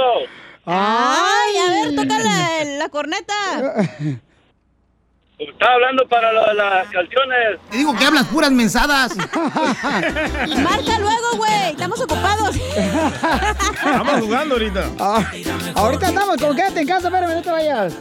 Ay, a ver, toca la, <laughs> la corneta. Estaba hablando para lo de las canciones. Te digo que hablas puras mensadas. <laughs> Marca luego, güey. Estamos ocupados. Estamos jugando ahorita. Ah, ahorita estamos con quédate en casa, espérame, no te vayas.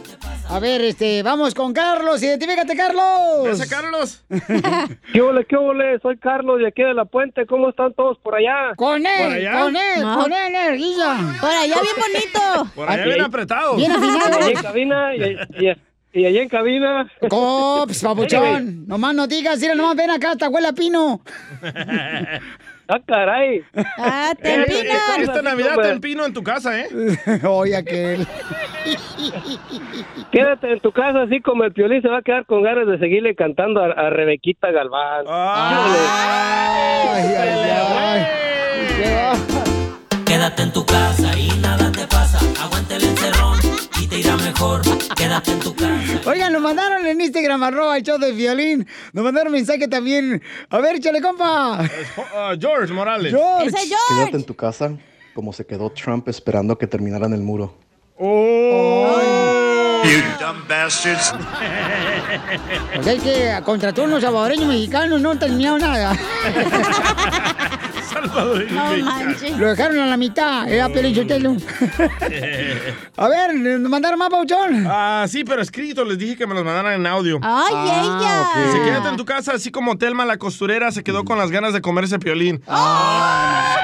A ver, este, vamos con Carlos. Identifícate, Carlos. ¿Ese Carlos? <laughs> ¿Qué ole, qué ole? Soy Carlos de aquí de La Puente. ¿Cómo están todos por allá? Con ¿Por él, allá? con él, No. con él, energía. Por allá bien bonito. Por allá bien apretado. Bien <laughs> afinado. cabina, y, y- y allá en cabina. Cops, papuchón. <laughs> Nomás no digas, mira, nomás ven acá, esta huele a pino. <laughs> Ah, caray. Ah, te Eh, empinan. Esta Navidad te empino en tu casa, ¿eh? <laughs> Oye, aquel. Quédate en tu casa así como el piolín se va a quedar con ganas de seguirle cantando a, a Rebequita Galván. Ah. Ay, ay, ay. ¿Qué va? Quédate en tu casa y nada te pasa. Aguante el encerrón y te irá mejor. Quédate en tu casa. Oigan, nos mandaron en Instagram, arroba el show de violín. Nos mandaron mensaje también. A ver, échale, compa. Ah, George Morales. George. Ese Quédate George. en tu casa como se quedó Trump esperando que terminaran el muro. You dumb bastards. O sea, es que contrató unos salvadoreños mexicanos, no terminaron nada. <laughs> Salvadoreño No manches. Lo dejaron a la mitad. Era Pelín Sotelo. <laughs> A ver, nos mandaron más, Pauchón. Ah, sí, pero escrito. Les dije que me los mandaran en audio. Ay, Ah, ella. Dice, quédate en tu casa, así como Telma la costurera se quedó con las ganas de comerse piolín. Ah.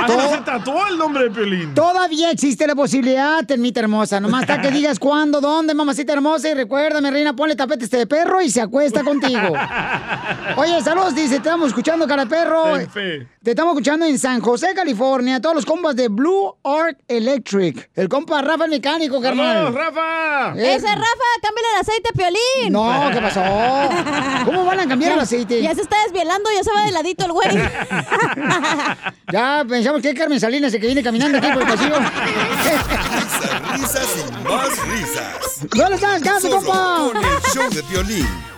Hasta se tatuó el nombre de piolín. Todavía existe la posibilidad, termita hermosa. Nomás está que <laughs> digas cuándo, dónde, mamacita hermosa. Y recuérdame, reina, ponle tapete este de perro y se acuesta contigo. <laughs> Oye, saludos, dice, te estamos escuchando, cara de perro. Ten fe. Te estamos escuchando en San José, California. Todos los compas de Blue Arc Electric. El compa Rafa el mecánico, ¡Vamos, carnal. Rafa! Eh, Ese Rafa, cámbiale el aceite a Piolín. No, ¿qué pasó? ¿Cómo van a cambiar el aceite? Ya se está desvielando, ya se va de ladito el güey. <laughs> Ya pensamos que es Carmen Salinas el que viene caminando aquí por el pasillo. Risas, risas y más risas. ¿Dónde estás, Gato, Solo compa? con el show de violín.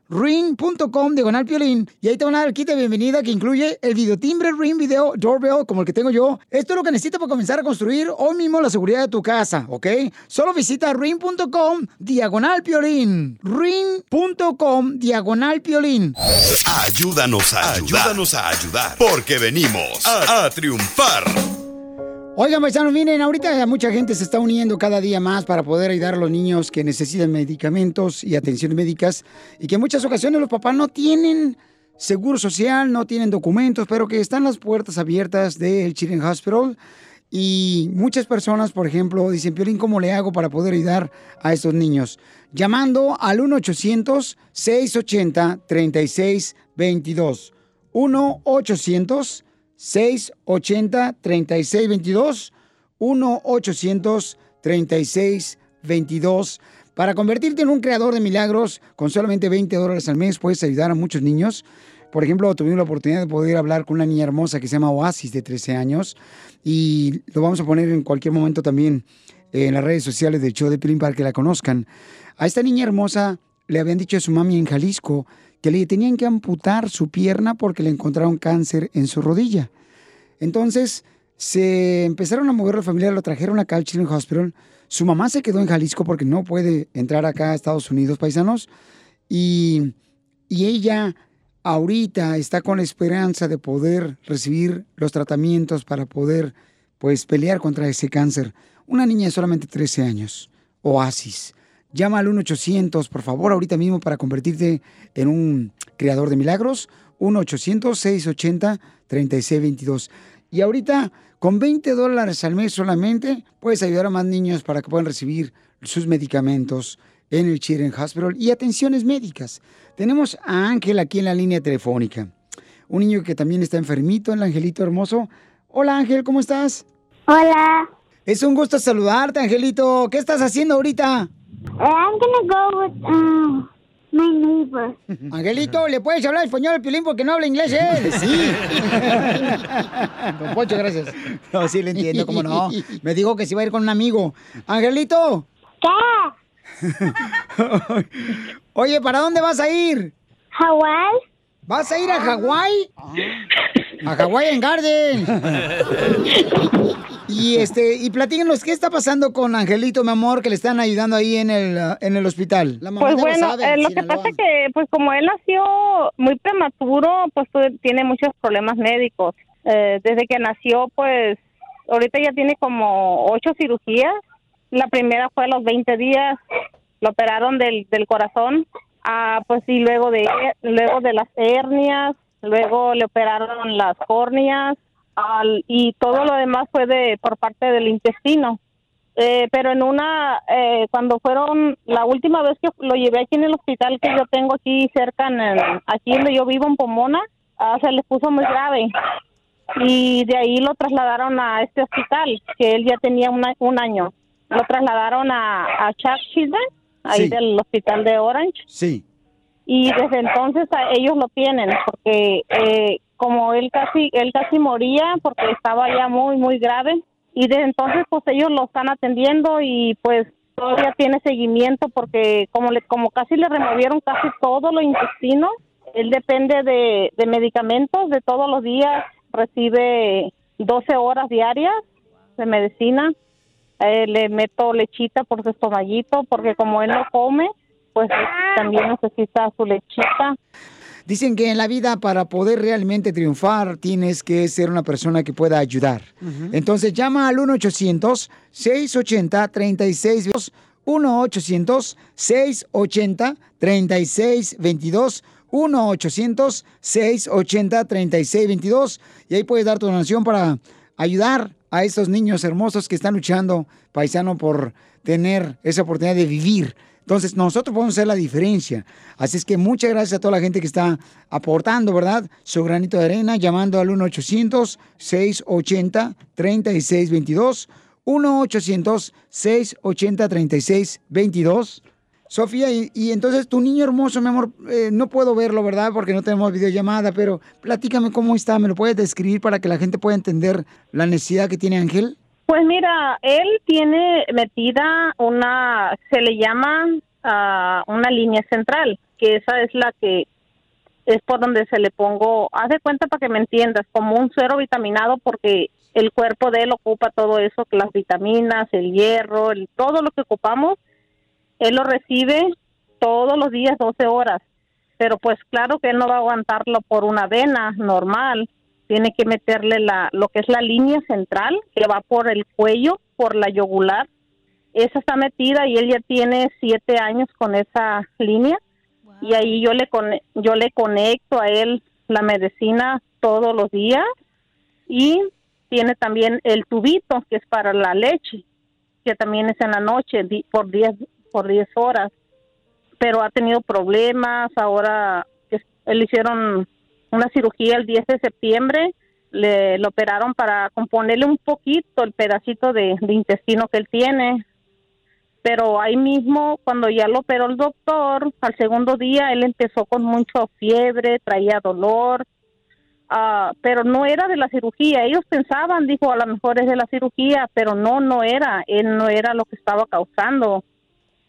ring.com diagonal piolín y ahí te van a dar el kit de bienvenida que incluye el videotimbre Ring Video Doorbell como el que tengo yo. Esto es lo que necesitas para comenzar a construir hoy mismo la seguridad de tu casa, ¿ok? Solo visita ring.com diagonal piolín. ring.com diagonal piolín. Ayúdanos a ayudar. Ayúdanos a ayudar. Porque venimos a, a triunfar. Oigan, paisanos, miren, ahorita mucha gente se está uniendo cada día más para poder ayudar a los niños que necesitan medicamentos y atenciones médicas y que en muchas ocasiones los papás no tienen seguro social, no tienen documentos, pero que están las puertas abiertas del Children's Hospital Y muchas personas, por ejemplo, dicen, Piolín, ¿cómo le hago para poder ayudar a estos niños? Llamando al 1-800-680-3622. 1-800-680-3622. 1-800-3622. Para convertirte en un creador de milagros, con solamente 20 dólares al mes puedes ayudar a muchos niños. Por ejemplo, tuvimos la oportunidad de poder hablar con una niña hermosa que se llama Oasis de 13 años y lo vamos a poner en cualquier momento también en las redes sociales del show de Pilín para que la conozcan. A esta niña hermosa le habían dicho a su mami en Jalisco que le tenían que amputar su pierna porque le encontraron cáncer en su rodilla. Entonces se empezaron a mover la familia, lo trajeron acá al Children's Hospital. Su mamá se quedó en Jalisco porque no puede entrar acá a Estados Unidos, paisanos. Y, y ella ahorita está con la esperanza de poder recibir los tratamientos para poder, pues, pelear contra ese cáncer. Una niña de solamente 13 años. Oasis. Llama al 1-800, por favor, ahorita mismo para convertirte en un creador de milagros. 1-800-680-3622. Y ahorita, con 20 dólares al mes solamente, puedes ayudar a más niños para que puedan recibir sus medicamentos en el Children's Hospital y atenciones médicas. Tenemos a Ángel aquí en la línea telefónica. Un niño que también está enfermito, el angelito hermoso. Hola Ángel, ¿cómo estás? Hola. Es un gusto saludarte, Angelito. ¿Qué estás haciendo ahorita? I'm gonna go with uh, my neighbor. <laughs> Angelito, ¿le puedes hablar español al Piolín porque no habla inglés él? <laughs> Sí. <laughs> Don Poncho, gracias. No, sí le entiendo, cómo no. Me dijo que se iba a ir con un amigo. Angelito. ¿Qué? Oye, ¿para dónde vas a ir? Hawái. ¿Vas a ir a Hawái? A Hawái en Garden. Y este, y platíquenos, ¿qué está pasando con Angelito, mi amor, que le están ayudando ahí en el, en el hospital? La mamá Pues bueno, Guasave, eh, lo que pasa es que, pues como él nació muy prematuro, pues tiene muchos problemas médicos. Eh, desde que nació, pues ahorita ya tiene como ocho cirugías. La primera fue a los 20 días, lo operaron del, del corazón, ah, pues y luego de luego de las hernias, luego le operaron las córneas al- y todo lo demás fue de por parte del intestino. Eh, pero en una, eh, cuando fueron, la última vez que lo llevé aquí en el hospital que yo tengo aquí cerca, en el- aquí donde yo vivo en Pomona, ah, se le puso muy grave. Y de ahí lo trasladaron a este hospital, que él ya tenía una- un año. Lo trasladaron a, a Chuck Children, ahí Sí. del hospital de Orange Sí. y desde entonces a ellos lo tienen porque eh, como él casi él casi moría porque estaba ya muy muy grave y desde entonces pues ellos lo están atendiendo y pues todavía tiene seguimiento porque como le como casi le removieron casi todo lo intestino él depende de, de medicamentos de todos los días recibe 12 horas diarias de medicina le meto lechita por su estomaguito porque como él no come pues también necesita su lechita. Dicen que en la vida para poder realmente triunfar tienes que ser una persona que pueda ayudar. Entonces llama al 1-800-680-3622. 1-800-680-3622. 1-800-680-3622. Y ahí puedes dar tu donación para ayudar a estos niños hermosos que están luchando, paisano, por tener esa oportunidad de vivir. Entonces, nosotros podemos hacer la diferencia. Así es que muchas gracias a toda la gente que está aportando, ¿verdad? Su granito de arena, llamando al 1-800-680-3622. 1-800-680-3622. Sofía, y, y entonces tu niño hermoso, mi amor, eh, no puedo verlo, ¿verdad? Porque no tenemos videollamada, pero platícame cómo está, ¿me lo puedes describir para que la gente pueda entender la necesidad que tiene Ángel? Pues mira, él tiene metida una, se le llama ah, una línea central, que esa es la que es por donde se le pongo, haz de cuenta para que me entiendas, como un suero vitaminado porque el cuerpo de él ocupa todo eso, las vitaminas, el hierro, el, todo lo que ocupamos, él lo recibe todos los días 12 horas, pero pues claro que él no va a aguantarlo por una vena normal, tiene que meterle la lo que es la línea central que va por el cuello, por la yugular. Esa está metida y él ya tiene siete años con esa línea y ahí yo le cone- yo le conecto a él la medicina todos los días y tiene también el tubito que es para la leche, que también es en la noche por 10 por 10 horas. Pero ha tenido problemas, ahora es- le hicieron una cirugía el 10 de septiembre, le lo operaron para componerle un poquito el pedacito de, de intestino que él tiene. Pero ahí mismo, cuando ya lo operó el doctor, al segundo día él empezó con mucha fiebre, traía dolor, Ah, pero no era de la cirugía. Ellos pensaban, dijo, a lo mejor es de la cirugía, pero no, no era. Él no era lo que estaba causando.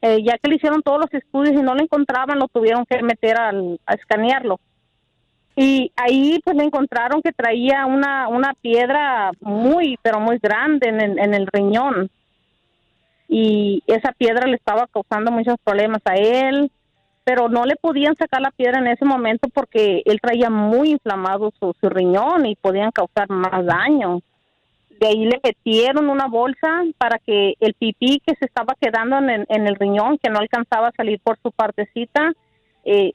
Eh, ya que le hicieron todos los estudios y no lo encontraban, lo tuvieron que meter al, a escanearlo. Y ahí pues le encontraron que traía una, una piedra muy, pero muy grande en el, en el riñón. Y esa piedra le estaba causando muchos problemas a él, pero no le podían sacar la piedra en ese momento porque él traía muy inflamado su, su riñón y podían causar más daño. De ahí le metieron una bolsa para que el pipí que se estaba quedando en en el riñón, que no alcanzaba a salir por su partecita, eh,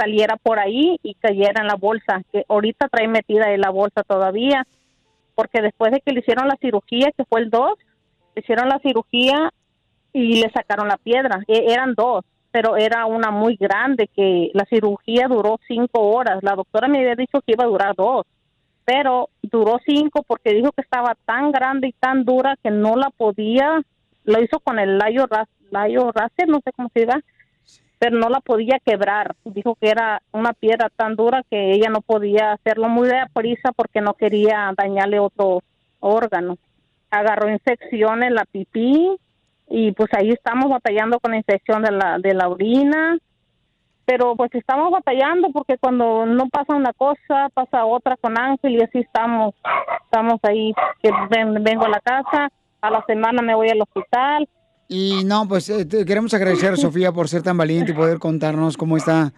saliera por ahí y cayera en la bolsa, que ahorita trae metida en la bolsa todavía, porque después de que le hicieron la cirugía, que fue el 2, le hicieron la cirugía y le sacaron la piedra. E- eran dos, pero era una muy grande que la cirugía duró cinco horas. La doctora me había dicho que iba a durar dos, pero duró cinco porque dijo que estaba tan grande y tan dura que no la podía. Lo hizo con el layo, layo raser, no sé cómo se diga, pero no la podía quebrar. Dijo que era una piedra tan dura que ella no podía hacerlo muy de prisa porque no quería dañarle otro órgano. Agarró infección en la pipí y pues ahí estamos batallando con la infección de la, de la orina. Pero pues estamos batallando porque cuando no pasa una cosa, pasa otra con Ángel y así estamos. Estamos ahí, que ven- vengo a la casa, a la semana me voy al hospital. Y no, pues eh, queremos agradecer, Sofía, por ser tan valiente y poder contarnos cómo está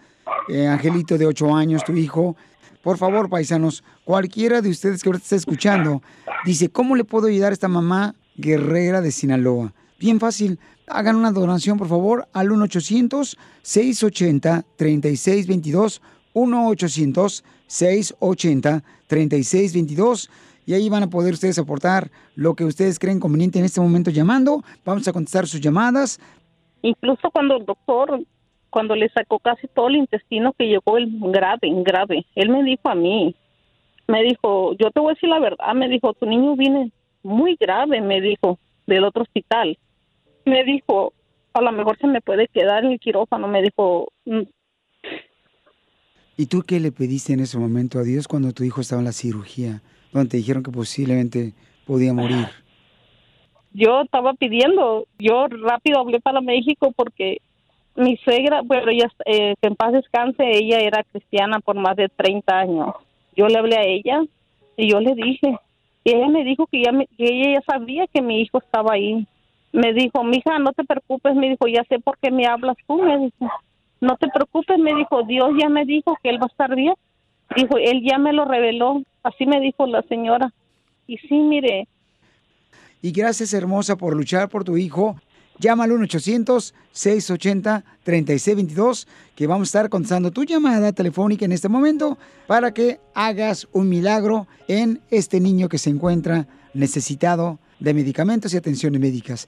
eh, Angelito de 8 años, tu hijo. Por favor, paisanos, cualquiera de ustedes que ahorita está escuchando, dice, ¿cómo le puedo ayudar a esta mamá guerrera de Sinaloa? Bien fácil, hagan una donación, por favor, al 1-800-680-3622, 1-800-680-3622, y ahí van a poder ustedes aportar lo que ustedes creen conveniente en este momento llamando. Vamos a contestar sus llamadas. Incluso cuando el doctor, cuando le sacó casi todo el intestino que llegó el grave, grave, él me dijo a mí, me dijo, yo te voy a decir la verdad, me dijo, tu niño viene muy grave, me dijo, del otro hospital. Me dijo, a lo mejor se me puede quedar en el quirófano, me dijo, "Mm, ¿Y tú qué le pediste en ese momento a Dios cuando tu hijo estaba en la cirugía, donde te dijeron que posiblemente podía morir? yo estaba pidiendo, yo rápido hablé para México porque mi suegra, bueno, ella, eh, que en paz descanse, ella era cristiana por más de 30 años. Yo le hablé a ella y yo le dije, y ella me dijo que, ya me- que ella ya sabía que mi hijo estaba ahí. Me dijo, mija, no te preocupes, me dijo, ya sé por qué me hablas tú, me dijo. No te preocupes, me dijo, Dios ya me dijo que él va a estar bien. Dijo, él ya me lo reveló, así me dijo la señora. Y sí, mire, Y gracias, hermosa, por luchar por tu hijo. Llama al 1-800-680-3622, que vamos a estar contestando tu llamada telefónica en este momento para que hagas un milagro en este niño que se encuentra necesitado de medicamentos y atenciones médicas.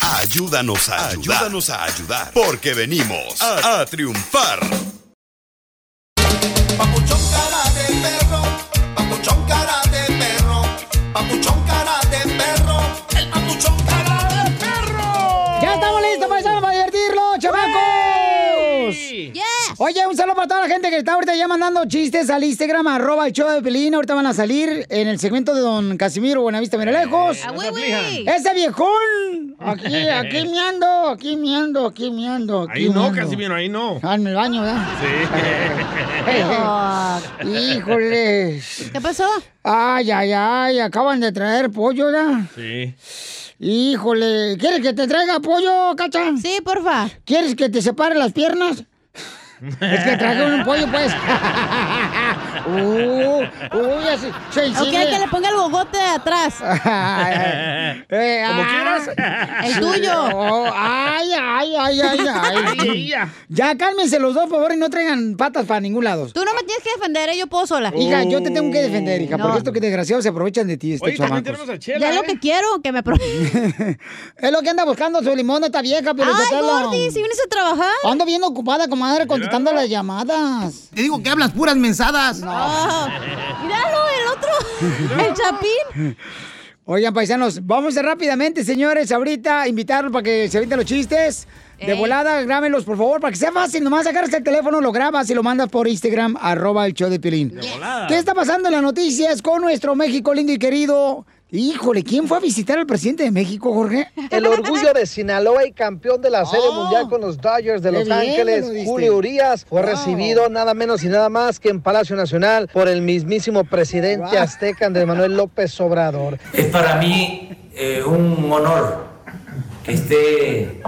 Ayúdanos a ayudar. Ayúdanos a ayudar. Porque venimos a, a triunfar. Un saludo para toda la gente que está ahorita ya mandando chistes al Instagram, arroba el show de Pelín. Ahorita van a salir en el segmento de Don Casimiro Buenavista Mira lejos. Ah, güey, güey. ¡Ese viejón! Aquí, aquí <laughs> miando, aquí miando, aquí miando. Aquí Ahí no. Casimiro, ahí no. Ah, en el baño, ¿verdad? Sí. <laughs> Híjole. ¿Qué pasó? Ay, ay, ay, acaban de traer pollo, ¿verdad? Sí. Híjole, ¿quieres que te traiga pollo, cacha? Sí, porfa. ¿Quieres que te separe las piernas? Es que traje un pollo, pues. <laughs> uh, uy, así, Ok, sensible. que le ponga el bogote de atrás. <laughs> Eh, Como ah, quieras. El tuyo. Oh, ay, ay, ay, ay, ay. <laughs> ya cálmense los dos, por favor, y no traigan patas para ningún lado. Tú no me tienes que defender, ¿eh? yo puedo sola. Hija, yo te tengo que defender, hija, No. porque estos que desgraciados se aprovechan de ti, a Chela, Ya es lo ¿eh? que quiero, que me aprovechen. es lo que anda buscando su limón esta vieja, pero Ay, Gordy, si vienes a trabajar. Ando bien ocupada, comadre, contestando las llamadas. Te digo que hablas puras mensadas. Ah, míralo, el otro, el chapín. Oigan, paisanos, vamos a hacer rápidamente, señores, ahorita invitarlos para que se eviten los chistes. De Ey. volada, grábenlos, por favor, para que sea fácil. Nomás agarras el teléfono, lo grabas y lo mandas por Instagram, arroba el show de Pilín. volada. ¿Qué está pasando en las noticias con nuestro México lindo y querido? Híjole, ¿quién fue a visitar al presidente de México, Jorge? <laughs> El orgullo de Sinaloa y campeón de la Serie Mundial con los Dodgers de Los Ángeles. Julio Urias, fue Wow. recibido nada menos y nada más que en Palacio Nacional por el mismísimo presidente Wow. azteca Andrés Manuel López Obrador. Es para mí eh, un honor que esté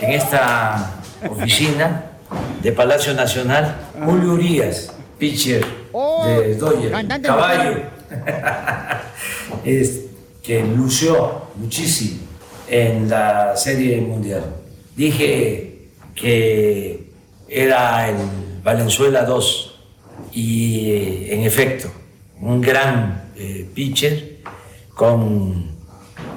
en esta oficina de Palacio Nacional Julio Urias, pitcher de Dodgers, caballo, <laughs> es, que lució muchísimo en la Serie Mundial. Dije que era el Valenzuela 2 y eh, en efecto, un gran eh, pitcher con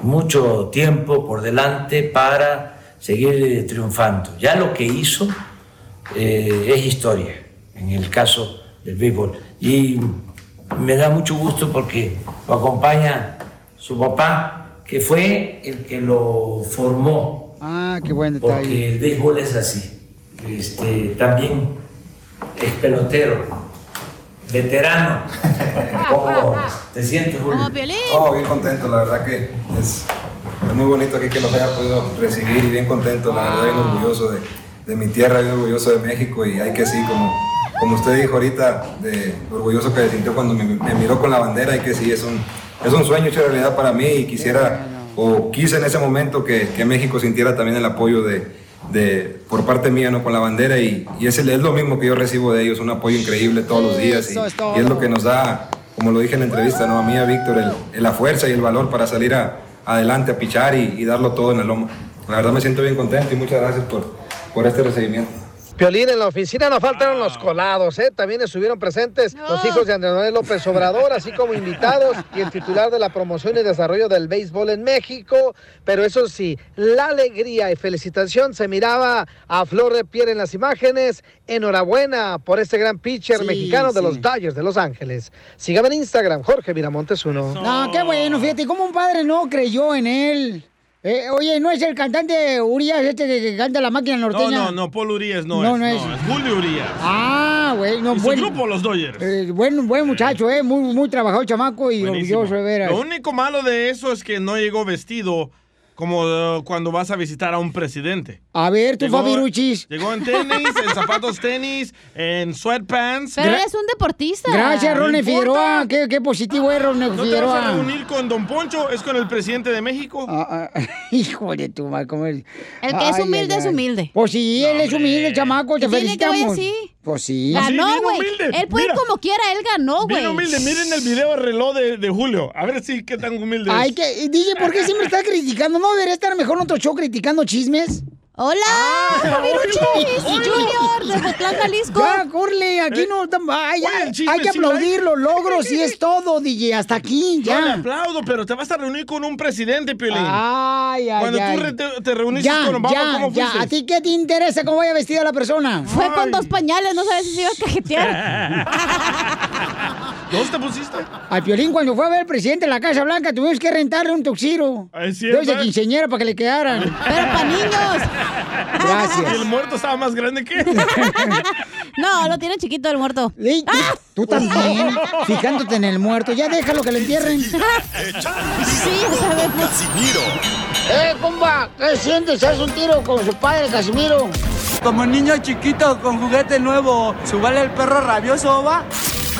mucho tiempo por delante para seguir eh, triunfando. Ya lo que hizo es historia en el caso del béisbol. Y me da mucho gusto porque lo acompaña su papá, que fue el que lo formó, Ah, qué buen porque detalle. el béisbol es así. Este, también es pelotero, veterano. <laughs> ¿Cómo te sientes, Julio? Oh, bien contento, la verdad que es, es muy bonito aquí que los haya podido recibir y bien contento, la verdad, bien orgulloso de, de mi tierra, bien orgulloso de México y hay que sí, como, como usted dijo ahorita, de lo orgulloso que se sintió cuando me, me miró con la bandera y que sí, es un, es un sueño hecho realidad para mí y quisiera, o quise en ese momento que, que México sintiera también el apoyo de, de, por parte mía, ¿no? Con la bandera y, y es, el- es lo mismo que yo recibo de ellos, un apoyo increíble todos los días y, es y es lo que nos da, como lo dije en la entrevista, ¿no? A mí, a Víctor, el- el- la fuerza y el valor para salir a- adelante a pichar y, y darlo todo en el lomo. La verdad me siento bien contento y muchas gracias por, por este recibimiento. Piolín, en la oficina no faltaron los colados, ¿eh? También estuvieron presentes los hijos de Andrés Manuel López Obrador, así como invitados y el titular de la promoción y desarrollo del béisbol en México. Pero eso sí, la alegría y felicitación se miraba a flor de piel en las imágenes. Enhorabuena por este gran pitcher Sí, mexicano de los Dodgers de Los Ángeles. Sígame en Instagram, Jorge Miramontes uno. No, qué bueno, fíjate, como un padre no creyó en él. Eh, oye, ¿no es el cantante Urias este que, canta la máquina No, norteña? no, no, Paul Urias no, No, es, no no, es. es Julio Urias. Ah, güey, no, y su grupo, los Dodgers. eh, buen, buen muchacho, eh, muy, muy trabajador chamaco y Buenísimo. orgulloso de veras. Lo único malo de eso es que no llegó vestido como eh, cuando vas a visitar a un presidente. A ver, tú, Llegó- Fabiruchis. Llegó en tenis, en zapatos tenis, en sweatpants. Pero eres un deportista. Gracias, Ronnie. Figueroa. Qué, qué positivo es Ronnie ¿No te vas a Figueroa. reunir con Don Poncho? ¿Es con el presidente de México? Ah, ah, <laughs> hijo de tu madre, ¿cómo es? El que es humilde es humilde. Pues sí, él es humilde, chamaco, te ¿Qué tiene que ver felicitamos. así? Pues sí. Ganó, güey. Él puede ir como quiera, él ganó, güey. Bien humilde, miren el video reloj de, de Julio. A ver si qué tan humilde es. Ay, que, DJ, ¿por qué siempre <laughs> estás criticando? ¿No debería estar mejor en otro show criticando chismes? ¡Hola! Fabiruchis y Junior de Botlán, Jalisco. Ya, corle, aquí no. tam- Ay, Oye, ay, el chisme hay que hay. aplaudir los logros y es todo, DJ. Hasta aquí, Yo le ya. aplaudo, pero te vas a reunir con un presidente, Piolín. Ay, ay, Cuando ay. tú te, te reuniste ya, con Obama, ya, ¿cómo ya. fuiste? ¿A ti qué te interesa cómo vaya vestida la persona? Fue con dos pañales, no sabes si se iba a cajetear. <laughs> ¿Dos te pusiste? Al Piolín, cuando fue a ver al presidente de la Casa Blanca, tuvimos que rentarle un tuxiro. Ah, es cierto, Dos de quinceñera para que le quedaran. Pero para niños. Gracias. Y el muerto estaba más grande que él. <laughs> No, lo tiene chiquito el muerto. Ey, Tú también, fijándote en el muerto. Ya déjalo que lo entierren. <laughs> Sí, sabemos. Casimiro. ¡Eh, compa! ¿Qué sientes? ¿Haz un tiro con su padre, Casimiro? Como niño chiquito con juguete nuevo, ¿subale el perro rabioso, va?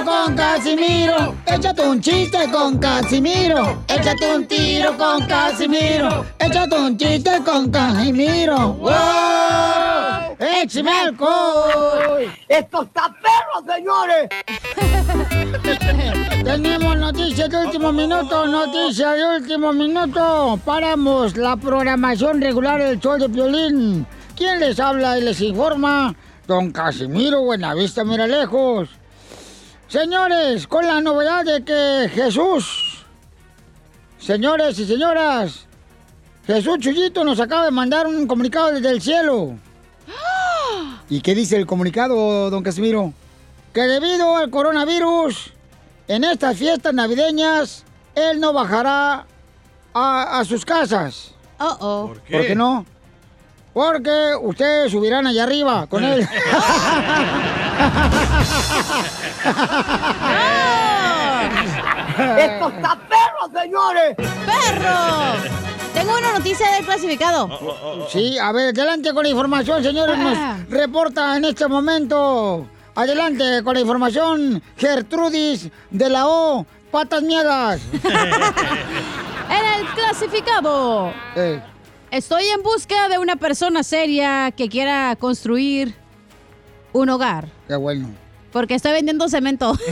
tiro con Casimiro. Échate un chiste con Casimiro. Échate un tiro con Casimiro. Échate un chiste con Casimiro. ¡Wow! ¡Échame alcohol! ¡Esto está perro, señores! <laughs> Tenemos noticias de último minuto, noticias de último minuto. Paramos la programación regular del show de Piolín. ¿Quién les habla y les informa? Don Casimiro Buenavista Mira lejos. Señores, con la novedad de que Jesús, señores y señoras, Jesús Chuyito nos acaba de mandar un comunicado desde el cielo. <gasps> ¿Y qué dice el comunicado, don Casimiro? Que debido al coronavirus, en estas fiestas navideñas, él no bajará a, a sus casas. Oh, oh. ¿Por qué? ¿Por qué no? Porque ustedes subirán allá arriba con él. <laughs> <laughs> <laughs> ¡Esto está perro, señores! ¡Perro! Tengo una noticia del clasificado. Sí, a ver, adelante con la información, señores. Ah. Nos reporta en este momento. Adelante con la información, Gertrudis de la O, Patas Miedas. <laughs> En el clasificado. Eh, Estoy en busca de una persona seria que quiera construir un hogar. qué bueno. Porque estoy vendiendo cemento. <laughs>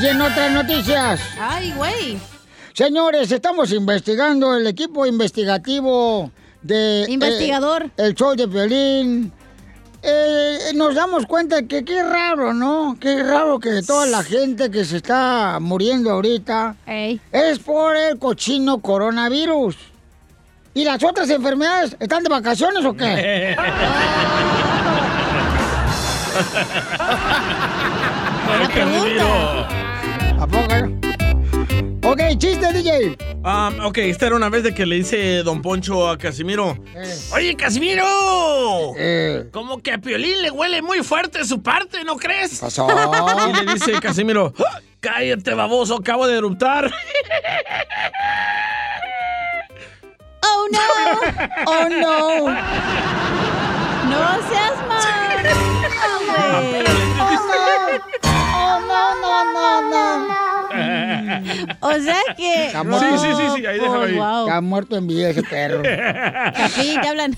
Y en otras noticias. Ay, güey. Señores, estamos investigando el equipo investigativo de... Investigador. eh, el show de violín. nos damos cuenta que qué raro, ¿no? Qué raro que toda la gente que se está muriendo ahorita es por el cochino coronavirus. ¿Y las otras enfermedades están de vacaciones o qué? <laughs> Ay, Casimiro. ¿A poco? Ok, chiste, DJ. Ah, ok, esta era una vez de que le dice Don Poncho a Casimiro. Oye, Casimiro. Como que a Piolín le huele muy fuerte su parte, ¿no crees? pasó? <laughs> Y le dice Casimiro, "Ah, cállate, baboso, acabo de eruptar. <laughs> Oh no. Oh no. No seas mal. Oh no, no, no, no. O sea que. Sí, sí, sí, sí, ahí ahí. Oh, wow. Está muerto en vida ese perro. Capi, te hablan.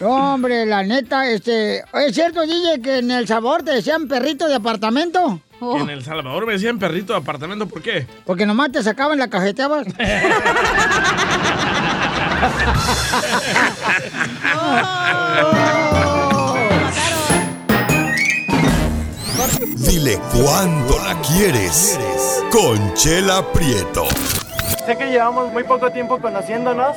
No, <laughs> hombre, la neta, este. ¿Es cierto, DJ, que en El Sabor te decían perrito de apartamento? Oh. En El Salvador me decían perrito de apartamento, ¿por qué? Porque nomás te sacaban la cajeteabas. <laughs> Dile cuándo la quieres. Conchela Prieto. Sé que llevamos muy poco tiempo conociéndonos.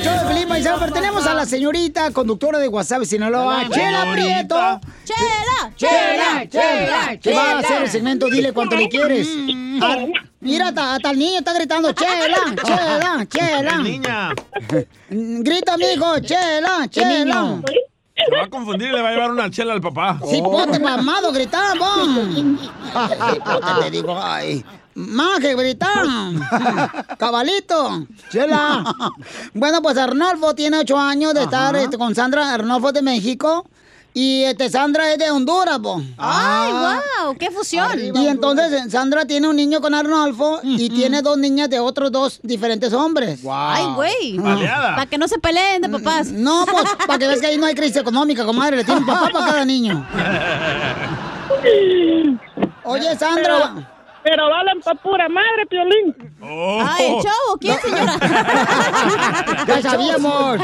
el show de Felipe pero tenemos a la señorita conductora de WhatsApp Sinaloa, La Chela. Prieto. Chela, Chela, Chela, que va a hacer el segmento Dile cuánto le quieres. Mm. Mira, hasta, el niño está gritando, Chela, Chela, <laughs> Chela. Niña. Grita, mijo, Chela, Chela. Se va a confundir y le va a llevar una chela al papá. Sí, ponte mamado, gritamos. <laughs> Te digo, ay. Que gritar. <laughs> Cabalito. Chela. <laughs> Bueno, pues Arnolfo tiene ocho años de estar este, con Sandra. Arnolfo es de México. Y este, Sandra es de Honduras, po. Ay, Ah. wow, qué fusión. Y entonces eh, Sandra tiene un niño con Arnolfo y tiene dos niñas de otros dos diferentes hombres. Ay, güey. Para que no se peleen de papás. No, pues, para que veas que ahí no hay crisis económica, comadre. Le tiene un papá para cada niño. <laughs> Oye, Sandra. Pero valen pa' pura madre, Piolín. Ah, ¿el show o quién, señora? <laughs> Ya sabíamos.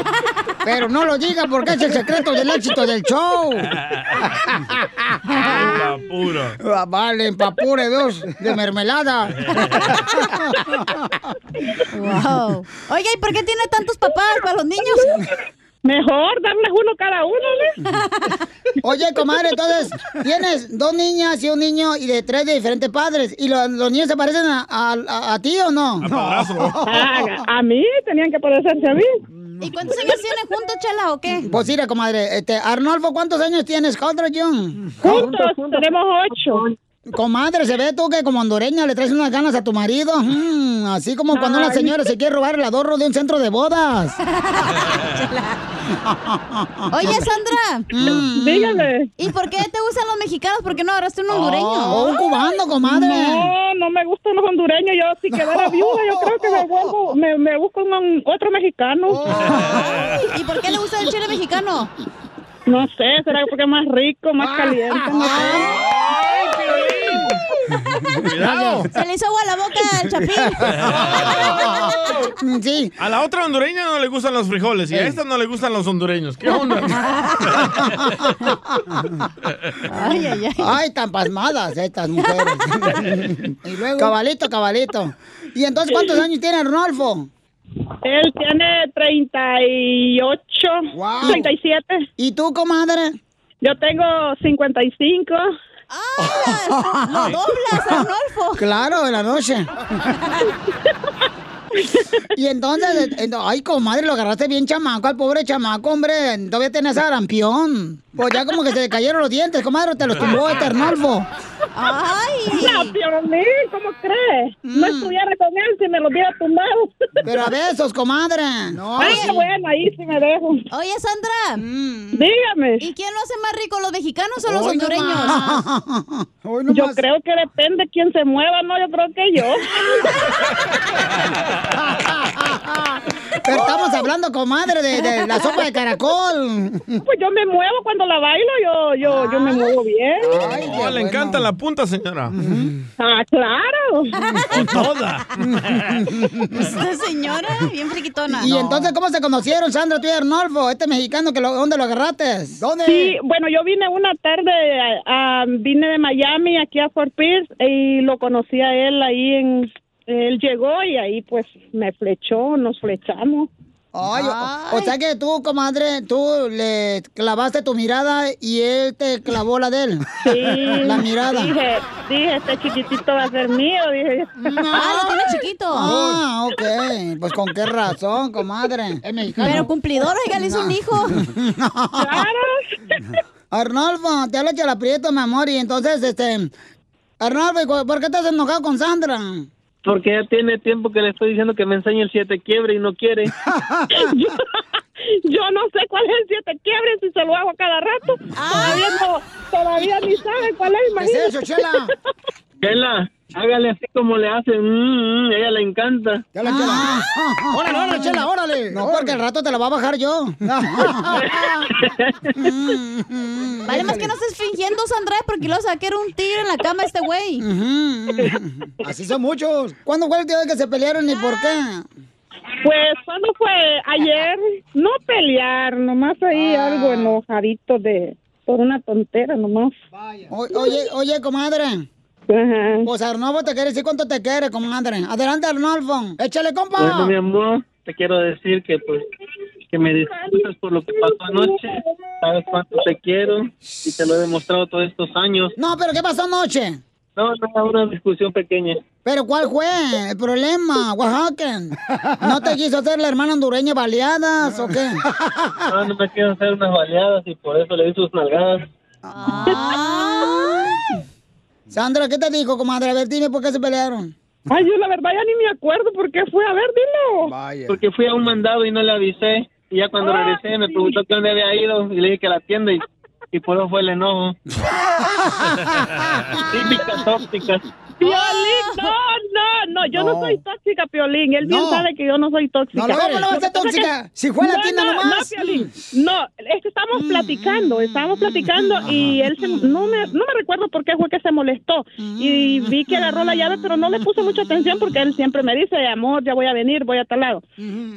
Pero no lo diga porque es el secreto del éxito del show. Papura. Ah, Vale, papure dos de mermelada. <laughs> Wow. Oiga, ¿y por qué tiene tantos papás para los niños? Mejor darles uno cada uno, ¿no? <laughs> Oye, comadre, entonces tienes dos niñas y un niño y de tres de diferentes padres. ¿Y lo- los niños se parecen a, a- a ti o no? <laughs> Ah, a mí tenían que parecerse a mí. ¿Y cuántos años tienen juntos, Chela, o qué? Pues mira, comadre, este, Arnolfo, ¿cuántos años tienes, Contra Jun? Juntos, tenemos ocho. Comadre, se ve tú que como hondureña le traes unas ganas a tu marido. Mm, así como cuando una señora se quiere robar el adorno de un centro de bodas. <laughs> Oye, Sandra. Mm. Dígame. ¿Y por qué te gustan los mexicanos? ¿Por qué no agarraste un hondureño? Oh, un cubano, comadre. No, no me gustan los hondureños. Yo si quedara viuda, yo creo que me vuelvo, me, me busco un, otro mexicano. <laughs> ¿Y por qué le gusta el chile mexicano? No sé, será porque es más rico, más caliente. no sé. Cuidado. Se le hizo agua a la boca al <laughs> chapín. Sí. A la otra hondureña no le gustan los frijoles y a esta no le gustan los hondureños. ¿Qué onda? <laughs> Ay, ay, ay. Ay, tan pasmadas estas mujeres. <laughs> y luego... Cabalito, cabalito. ¿Y entonces cuántos años tiene Arnolfo? Él tiene 38, 37. ¿Y tú, comadre? Yo tengo 55. ¡Ah! ¡Lo doblas, Arnolfo! Claro, en la noche. <laughs> <laughs> Y entonces, ay, comadre, lo agarraste bien chamaco, al pobre chamaco, hombre. Todavía tenés sarampión. Pues ya como que se le cayeron los dientes, comadre, te los tumbó Arnolfo. ¡Ay! No, Piolín, ¿cómo crees? No estuviera con él si me lo hubiera tumbado. Pero a besos, comadre. No, Ah, sí. bueno, ahí sí me dejo. Oye, Sandra. Dígame. ¿Y quién lo hace más rico, los mexicanos o los Hoy hondureños? nomás. Hoy Yo creo que depende quién se mueva, ¿no? Yo creo que yo. <laughs> Pero estamos hablando, comadre, de, de la sopa de caracol. Pues yo me muevo cuando la bailo, yo, yo, yo me muevo bien. Ay, Oh, le encanta la punta, señora. Ah, claro. Toda. Esta señora, bien friquitona. Y entonces, ¿cómo se conocieron, Sandra, tú y Arnolfo? Este mexicano, que lo, ¿dónde lo agarraste? ¿Dónde? Sí, bueno, yo vine una tarde, ah, vine de Miami aquí a Fort Pierce y lo conocí a él ahí en... Él llegó y ahí pues me flechó, nos flechamos. Ay, o- O, sea que tú, comadre, tú le clavaste tu mirada y él te clavó la de él. Sí. La mirada. Dije, dije, este chiquitito va a ser mío, dije. Ah, lo tiene chiquito. Ah, ok. Pues con qué razón, comadre. Es mexicano. Pero cumplidor, oiga, le hizo un hijo. <laughs> Arnolfo, te habla Chela Prieto, mi amor, y entonces, este... Arnolfo, ¿y cu- ¿por qué estás enojado con Sandra? Porque ya tiene tiempo que le estoy diciendo que me enseñe el siete quiebre y no quiere. yo, <laughs> <laughs> yo no sé cuál es el siete quiebre si se lo hago cada rato. Todavía no, todavía ni sabe cuál es, ¿Qué es imagínate. eso, Chela? <laughs> Chela, hágale así como le hacen. Mm, mm, ella le encanta. Chela, Chela. Órale, órale, Chela, órale. No, porque al rato te la va a bajar yo. <laughs> Vale, más que no estés fingiendo, Sandra, porque lo saqué era un tigre en la cama este güey. Así son muchos. ¿Cuándo fue el día que se pelearon y por qué? Pues, ¿cuándo fue? Ayer. No pelear, nomás ahí Ah. algo enojadito de... Por una tontera nomás. O- oye, oye, comadre. Pues Arnolfo te quiere decir cuánto te quiere, comadre. Adelante, Arnolfo. Échale, compa. Bueno, mi amor, te quiero decir que pues que me disculpes por lo que pasó anoche. Sabes cuánto te quiero y te lo he demostrado todos estos años. No, pero ¿qué pasó anoche? No, no, una discusión pequeña. ¿Pero cuál fue el problema, Oaxaca? ¿No te quiso hacer la hermana hondureña baleadas o qué? No, no me quiero hacer unas baleadas y por eso le di sus nalgadas. Sandra, ¿qué te dijo, comadre? A ver, dime por qué se pelearon. Ay, yo la verdad ya ni me acuerdo por qué fue. A ver, dilo. Porque fui a un mandado y no le avisé. Y ya cuando Ah, regresé me preguntó que dónde había ido y le dije que a la tienda y, y por eso fue el enojo. Típicas ópticas. Piolín, no, no, no, yo no, No. soy tóxica, Piolín. Él bien No. sabe que yo no soy tóxica. No, no, ¿cómo no vas a ser tóxica? que- Si fue a la No, tienda no, nomás. Mm. No, Piolín. No, es que estábamos platicando, estábamos platicando y él se, no, me, no me recuerdo por qué fue que se molestó. Y vi que agarró la llave, pero no le puse mucha atención porque él siempre me dice, amor, ya voy a venir, voy a tal lado.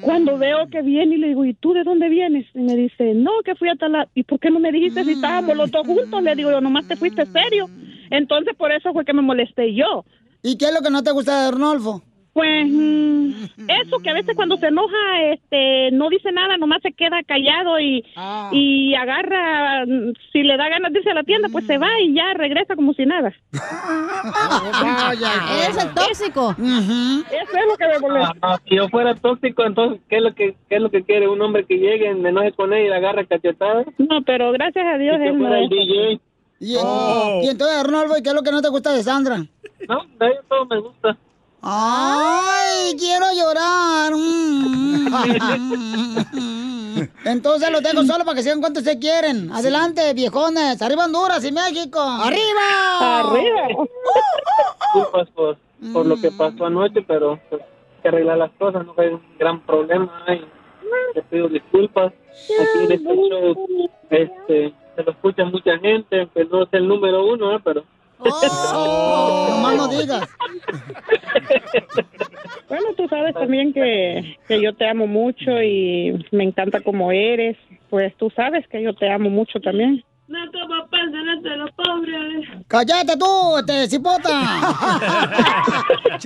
Cuando veo que viene y le digo, ¿y tú de dónde vienes? Y me dice, no, que fui a tal lado. ¿Y por qué no me dijiste si estábamos los dos juntos? Le digo, yo nomás te fuiste serio. Entonces por eso fue que me molesté yo. ¿Y qué es lo que no te gusta de Arnolfo? Pues mm, eso que a veces cuando se enoja, este, no dice nada, nomás se queda callado y, y agarra, mm, si le da ganas de irse a la tienda, pues se va y ya regresa como si nada. Eres el tóxico. Eso es lo que me molesta. Ah, si yo fuera tóxico, entonces, ¿qué es lo que qué es lo que quiere? ¿Un hombre que llegue, me enoje con él y le agarre cachetadas? No, pero gracias a Dios Si él no es. DJ. Y, y entonces, Arnolfo, ¿y qué es lo que no te gusta de Sandra? No, de ahí todo me gusta. ¡Ay, quiero llorar! Mm. <laughs> Entonces los dejo solo para que sigan cuánto se quieren. Adelante, viejones. ¡Arriba Honduras y México! ¡Arriba! <laughs> Disculpas por, por lo que pasó anoche, pero pues, hay que arreglar las cosas, no hay un gran problema. Y te pido disculpas. Aquí en este show este, se lo escucha mucha gente, que no es el número uno, ¿eh? pero... Nomás no digas. <laughs> Bueno, tú sabes también que, que yo te amo mucho y me encanta como eres. Pues tú sabes que yo te amo mucho también. No, como pasa, de los pobres. ¡Cállate tú, este cipota! <laughs>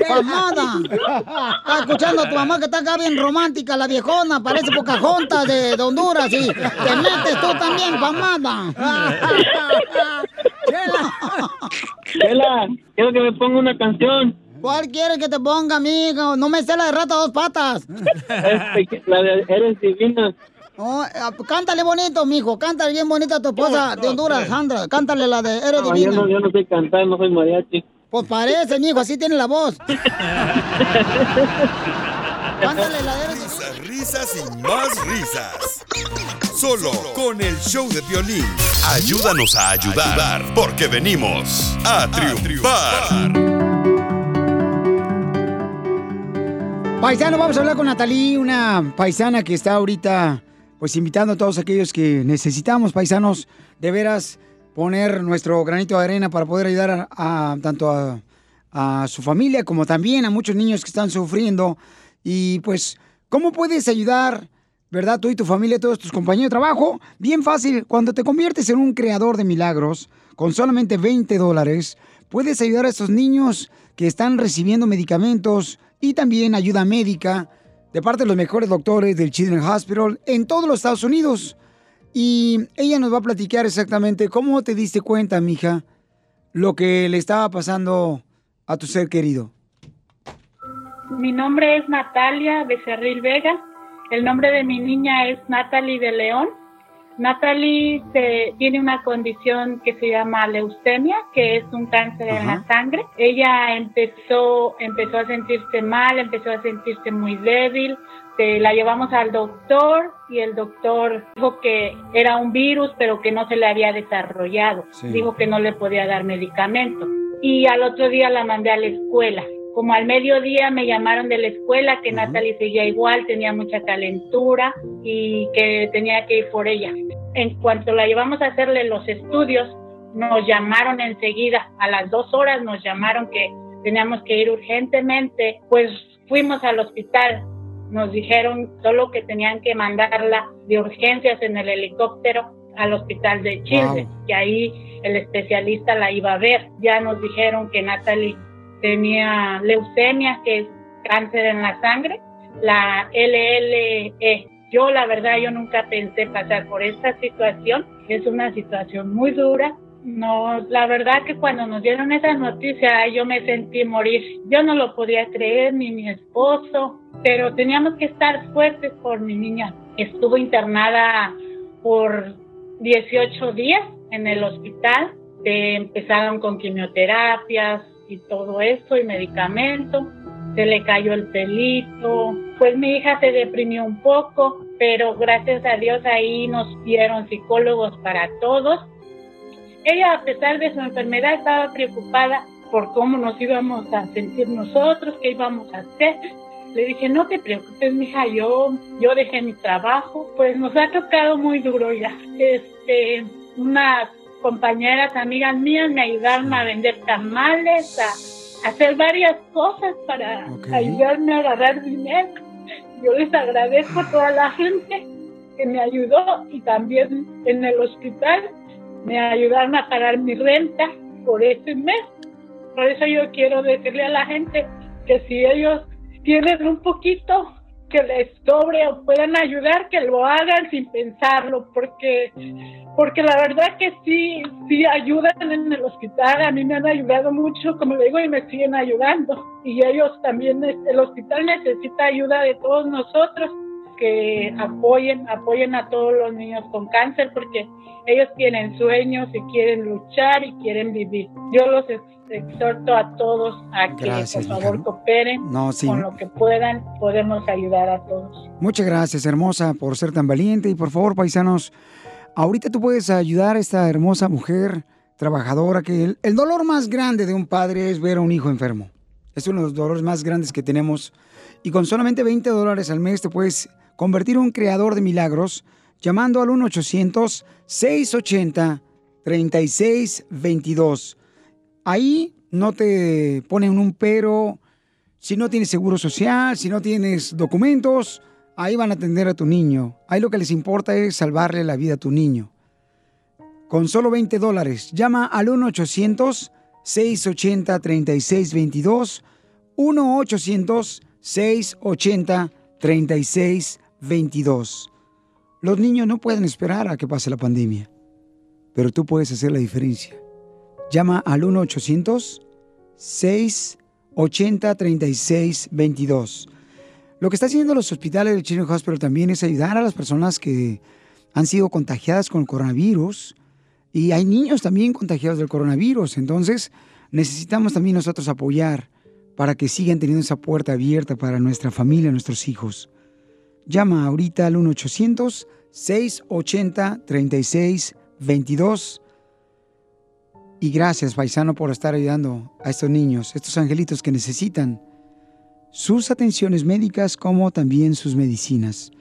¡Pamada! Está escuchando a tu mamá que está acá bien romántica, la viejona, parece Pocahontas de, de Honduras y te metes tú también, pamada. <laughs> Chela, quiero que me ponga una canción. ¿Cuál quieres que te ponga, amigo? No me sé la de rata dos patas. Este, la de Eres Divina. Oh, eh, cántale bonito, mijo. Cántale bien bonito a tu esposa de Honduras, Sandra. Cántale la de Eres No, yo, Divina. no, yo no sé cantar, no soy mariachi. Pues parece, mijo, así tiene la voz. <laughs> Cántale la de Eres Risas, risas y más risas. Solo con el show de violín. Ayúdanos a ayudar, porque venimos a triunfar. Paisano, vamos a hablar con Natalí, una paisana que está ahorita, pues invitando a todos aquellos que necesitamos, paisanos, de veras poner nuestro granito de arena para poder ayudar a, a- tanto a, a su familia como también a muchos niños que están sufriendo. Y pues, ¿cómo puedes ayudar, verdad, tú y tu familia, todos tus compañeros de trabajo? Bien fácil, cuando te conviertes en un creador de milagros, con solamente 20 dólares, puedes ayudar a estos niños que están recibiendo medicamentos y también ayuda médica de parte de los mejores doctores del Children's Hospital en todos los Estados Unidos. Y ella nos va a platicar exactamente cómo te diste cuenta, mija, lo que le estaba pasando a tu ser querido. Mi nombre es Natalia Becerril Vega. El nombre de mi niña es Natalie de León. Natalie se- tiene una condición que se llama leucemia, que es un cáncer en la sangre. Ella empezó, empezó a sentirse mal, empezó a sentirse muy débil. Se la llevamos al doctor y el doctor dijo que era un virus, pero que no se le había desarrollado. Sí. Dijo que no le podía dar medicamento. Y al otro día la mandé a la escuela. Como al mediodía me llamaron de la escuela que Natalie seguía igual, tenía mucha calentura y que tenía que ir por ella. En cuanto la llevamos a hacerle los estudios, nos llamaron enseguida, a las dos horas nos llamaron que teníamos que ir urgentemente, pues fuimos al hospital. Nos dijeron solo que tenían que mandarla de urgencias en el helicóptero al hospital de Chile, que ahí el especialista la iba a ver. Ya nos dijeron que Natalie tenía leucemia, que es cáncer en la sangre, la LLE. Yo, la verdad, yo nunca pensé pasar por esta situación. Es una situación muy dura. No, la verdad que cuando nos dieron esa noticia yo me sentí morir. Yo no lo podía creer, ni mi esposo, pero teníamos que estar fuertes por mi niña. Estuvo internada por 18 días en el hospital. Eh, empezaron con quimioterapias y todo eso y medicamentos. Se le cayó el pelito. Pues mi hija se deprimió un poco, pero gracias a Dios ahí nos dieron psicólogos para todos. Ella, a pesar de su enfermedad, estaba preocupada por cómo nos íbamos a sentir nosotros, qué íbamos a hacer. Le dije, no te preocupes, mija, yo, yo dejé mi trabajo, pues nos ha tocado muy duro ya. Este, unas compañeras, amigas mías me ayudaron a vender tamales, a, a hacer varias cosas para ayudarme a agarrar dinero. Yo les agradezco a toda la gente que me ayudó y también en el hospital me ayudaron a pagar mi renta por ese mes. Por eso yo quiero decirle a la gente que si ellos tienen un poquito que les sobre o puedan ayudar, que lo hagan sin pensarlo, porque porque la verdad que sí, sí ayudan en el hospital, a mí me han ayudado mucho, como le digo, y me siguen ayudando. Y ellos también, el hospital necesita ayuda de todos nosotros, que apoyen, apoyen a todos los niños con cáncer, porque ellos tienen sueños y quieren luchar y quieren vivir. Yo los ex- exhorto a todos a que Gracias, por favor cooperen No, sí. con lo que puedan, podemos ayudar a todos. Muchas gracias, hermosa, por ser tan valiente. Y por favor, paisanos, ahorita tú puedes ayudar a esta hermosa mujer trabajadora que el, el dolor más grande de un padre es ver a un hijo enfermo. Es uno de los dolores más grandes que tenemos. Y con solamente 20 dólares al mes te puedes convertir en un creador de milagros llamando al 1-800-680-3622. Ahí no te ponen un pero, si no tienes seguro social, si no tienes documentos, ahí van a atender a tu niño. Ahí lo que les importa es salvarle la vida a tu niño. Con solo 20 dólares, llama al 1-800-680-3622. 1-800-680-3622. Los niños no pueden esperar a que pase la pandemia, pero tú puedes hacer la diferencia. Llama al 1-800-680-3622. Lo que está haciendo los hospitales del Children's Hospital también es ayudar a las personas que han sido contagiadas con el coronavirus. Y hay niños también contagiados del coronavirus. Entonces, necesitamos también nosotros apoyar para que sigan teniendo esa puerta abierta para nuestra familia, nuestros hijos. Llama ahorita al 1-800-680-3622. Y gracias, paisano, por estar ayudando a estos niños, estos angelitos que necesitan sus atenciones médicas como también sus medicinas.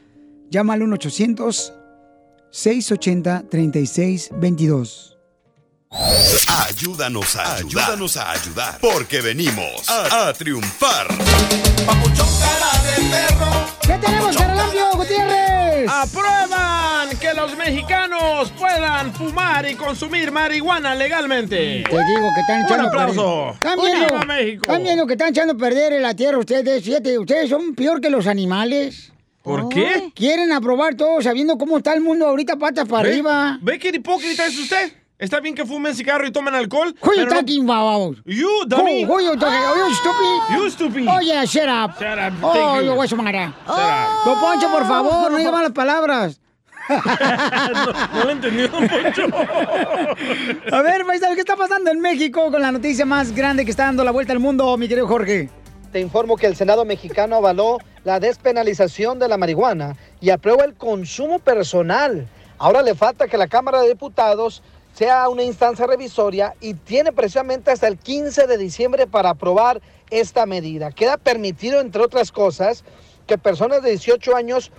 Llama al 1-800-680-3622. Ayúdanos a ayudar. Ayúdanos a ayudar. Porque venimos a, a triunfar. Mexicanos puedan fumar y consumir marihuana legalmente! Te digo que están echando Un aplauso. ¡Viva México! viendo que están echando a perder la tierra ustedes. Fíjate, ustedes son peor que los animales. ¿Por qué? Quieren aprobar todo sabiendo cómo está el mundo ahorita patas para ¿Ve? arriba. ¿Ve qué hipócrita es usted? Está bien que fumen cigarro y tomen alcohol. Who you pero no- talking about? You, dummy. Who, who you talking? Are you stupid? You stupid. Oh, yeah, shut up. Shut up. Oh, you. yo voy a sumar. Shut up. Don Poncho, por favor, no diga malas palabras. <laughs> no, no lo entendí, don Poncho. A ver, paisano, ¿qué está pasando en México con la noticia más grande que está dando la vuelta al mundo, mi querido Jorge? Te informo que el Senado mexicano avaló la despenalización de la marihuana y aprueba el consumo personal. Ahora le falta que la Cámara de Diputados sea una instancia revisoria y tiene precisamente hasta el 15 de diciembre para aprobar esta medida. Queda permitido, entre otras cosas, que personas de 18 años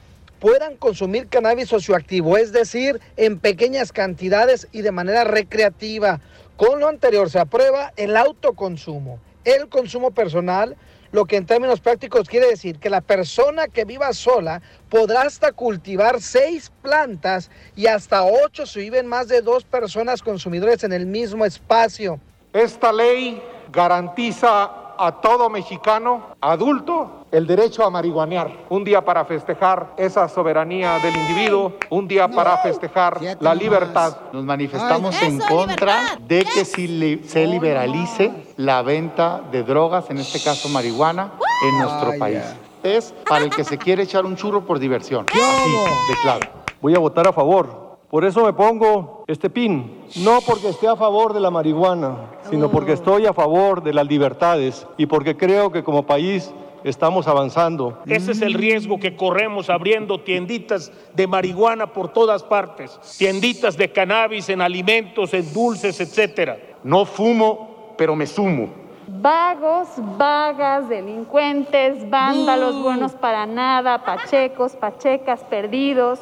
puedan consumir cannabis socioactivo, es decir, en pequeñas cantidades y de manera recreativa. Con lo anterior se aprueba el autoconsumo, el consumo personal, lo que en términos prácticos quiere decir que la persona que viva sola podrá hasta cultivar seis plantas y hasta ocho si viven más de dos personas consumidores en el mismo espacio. Esta ley garantiza a todo mexicano adulto el derecho a marihuanear. Un día para festejar esa soberanía del individuo, un día para festejar la libertad. Nos manifestamos en contra de que si li- se liberalice la venta de drogas, en este caso marihuana, en nuestro Ay, país. Es para el que se quiere echar un churro por diversión. Así, de claro. Voy a votar a favor. Por eso me pongo este pin. No porque esté a favor de la marihuana, sino porque estoy a favor de las libertades y porque creo que como país estamos avanzando. Ese es el riesgo que corremos abriendo tienditas de marihuana por todas partes, tienditas de cannabis en alimentos, en dulces, etcétera. No fumo pero me sumo. Vagos, vagas, delincuentes, vándalos, buenos para nada, pachecos, pachecas, perdidos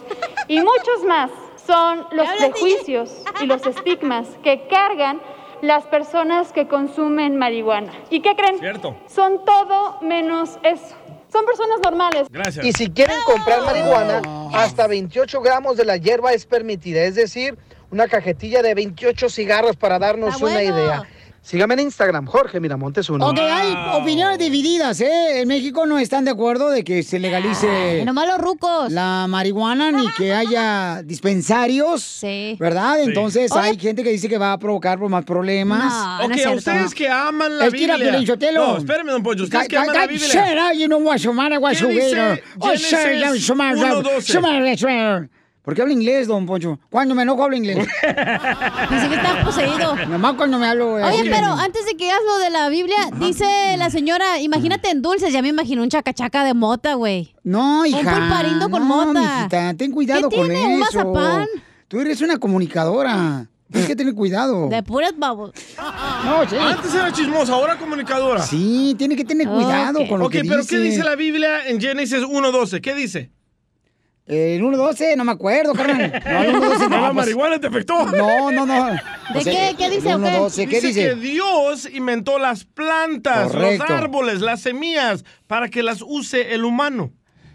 y muchos más son los prejuicios y los estigmas que cargan las personas que consumen marihuana. ¿Y qué creen? Cierto. Son todo menos eso. Son personas normales. Gracias. Y si quieren comprar marihuana, hasta 28 gramos de la hierba es permitida, es decir, una cajetilla de 28 cigarros para darnos una idea. Sígame en Instagram, Jorge Miramontes uno. Ok, hay opiniones divididas, ¿eh? En México no están de acuerdo de que se legalice nomás los rucos. la marihuana ni que haya dispensarios, Sí. ¿verdad? Sí. Entonces Oye. hay gente que dice que va a provocar más problemas. No, Ok, a ustedes que aman la Es Biblia. No, espérame, don Poncho. Ustedes que aman la Biblia. Shut up, you know. Oh, Génesis shut up, the matter? 1:12? Shut up, shut up. ¿Por qué habla inglés, don Poncho? Cuando me enojo hablo inglés. <laughs> Dice que está poseído. Nomás cuando me hablo... eh, Oye, así. pero antes de que hagas lo de la Biblia, dice la señora, imagínate en dulces, ya me imagino un chacachaca de mota, güey. No, hija. Un pulparindo con no, mota. mijita, ten cuidado ¿Qué con tiene? eso. ¿Un mazapán? Tú eres una comunicadora. Tienes que tener cuidado. De puras babos. No, sí. Antes era chismosa, ahora comunicadora. Sí, tiene que tener cuidado Ok. con lo Ok, que pero dice. ¿qué dice la Biblia en Génesis 1.12? ¿Qué dice? Eh, El 1.12, no me acuerdo, carnal. <laughs> No, el 1.12 No, no. la pues- marihuana te afectó. No, no, no. ¿De qué? ¿Qué dice, o qué? 1.12, ¿qué dice? que Dios inventó las plantas, Correcto. los árboles, las semillas, para que las use el humano.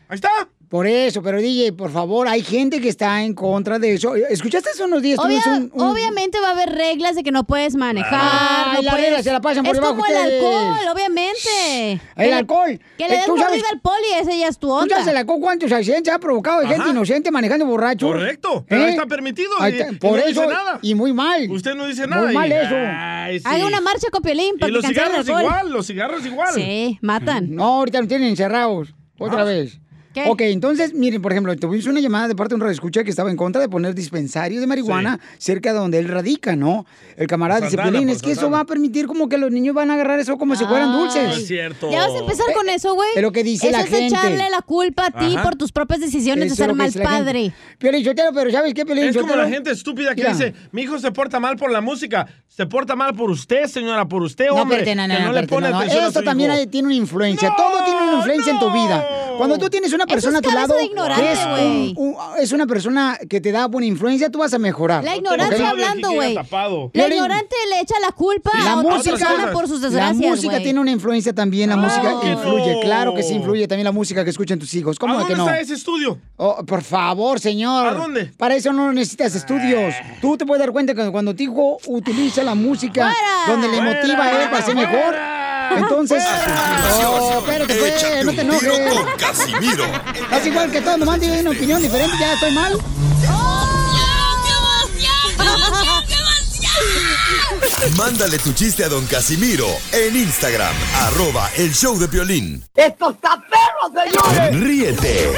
Ahí está. Por eso, pero DJ, por favor, hay gente que está en contra de eso. ¿Escuchaste hace unos días? Obvia- tuvimos un- un- Obviamente va a haber reglas de que no puedes manejar. Ay, no la puedes... regla se la pasan por es debajo como el alcohol, obviamente. El alcohol. Que Eh, le des ¿tú sabes- al poli, ese ya es tu ¿Tú onda. sabes el alcohol cuántos accidentes ha provocado de gente inocente manejando borracho? Correcto, pero ahí está permitido Ahí y- está, y por no eso, dice nada. y muy mal. Usted no dice Muy nada. mal y- eso. Ay, sí. Haga una marcha con Piolín Y para que los cigarros igual, los cigarros igual. Sí, matan. No, ahorita nos tienen encerrados. Otra Ah. vez. ¿Qué? Ok, entonces, miren, por ejemplo, tuvimos una llamada de parte de un radioescucha que estaba en contra de poner dispensarios de marihuana cerca de donde él radica, ¿no? El camarada dice, Piolín, es que eso va a permitir como que los niños van a agarrar eso como si fueran dulces. No es cierto. Ya vas a empezar con eso, güey. Es lo que dice Eso la es gente. echarle la culpa a ti Ajá. por tus propias decisiones Eso de ser mal padre. Piolín Sotelo, pero ¿sabes qué, Piolín Es como la gente estúpida que Mira. dice, mi hijo se porta mal por la música. Se porta mal por usted, señora, por usted, No, hombre. no, no, que no, no le pone no, no. atención a Esto su también hijo. tiene una influencia. No, Todo tiene una influencia en tu vida. Cuando tú tienes una Eso persona es a tu lado de ignorante, que es, güey. un- un- es una persona que te da buena influencia, tú vas a mejorar. La ignorancia lo hablando, güey. La ignorante le echa la culpa La a otra música, persona por sus la desgracias, música güey. tiene una influencia también, la música que influye, no. claro que sí influye también la música que escuchan tus hijos. ¿Cómo ¿A de dónde que no? está ese estudio? Oh, por favor, señor. ¿A dónde? Para eso no necesitas estudios. Tú te puedes dar cuenta que cuando tu hijo utiliza la música ¡Fuera! donde le motiva a él para ser mejor, ¡Fuera! Entonces... Oh, espérate, pues, no te enojes. con Casimiro. Es igual que todo, nomás tiene una opinión diferente, ya estoy mal. Mándale tu chiste a don Casimiro en Instagram, arroba el show de violín. ¡Esto está perro, señores! Ríete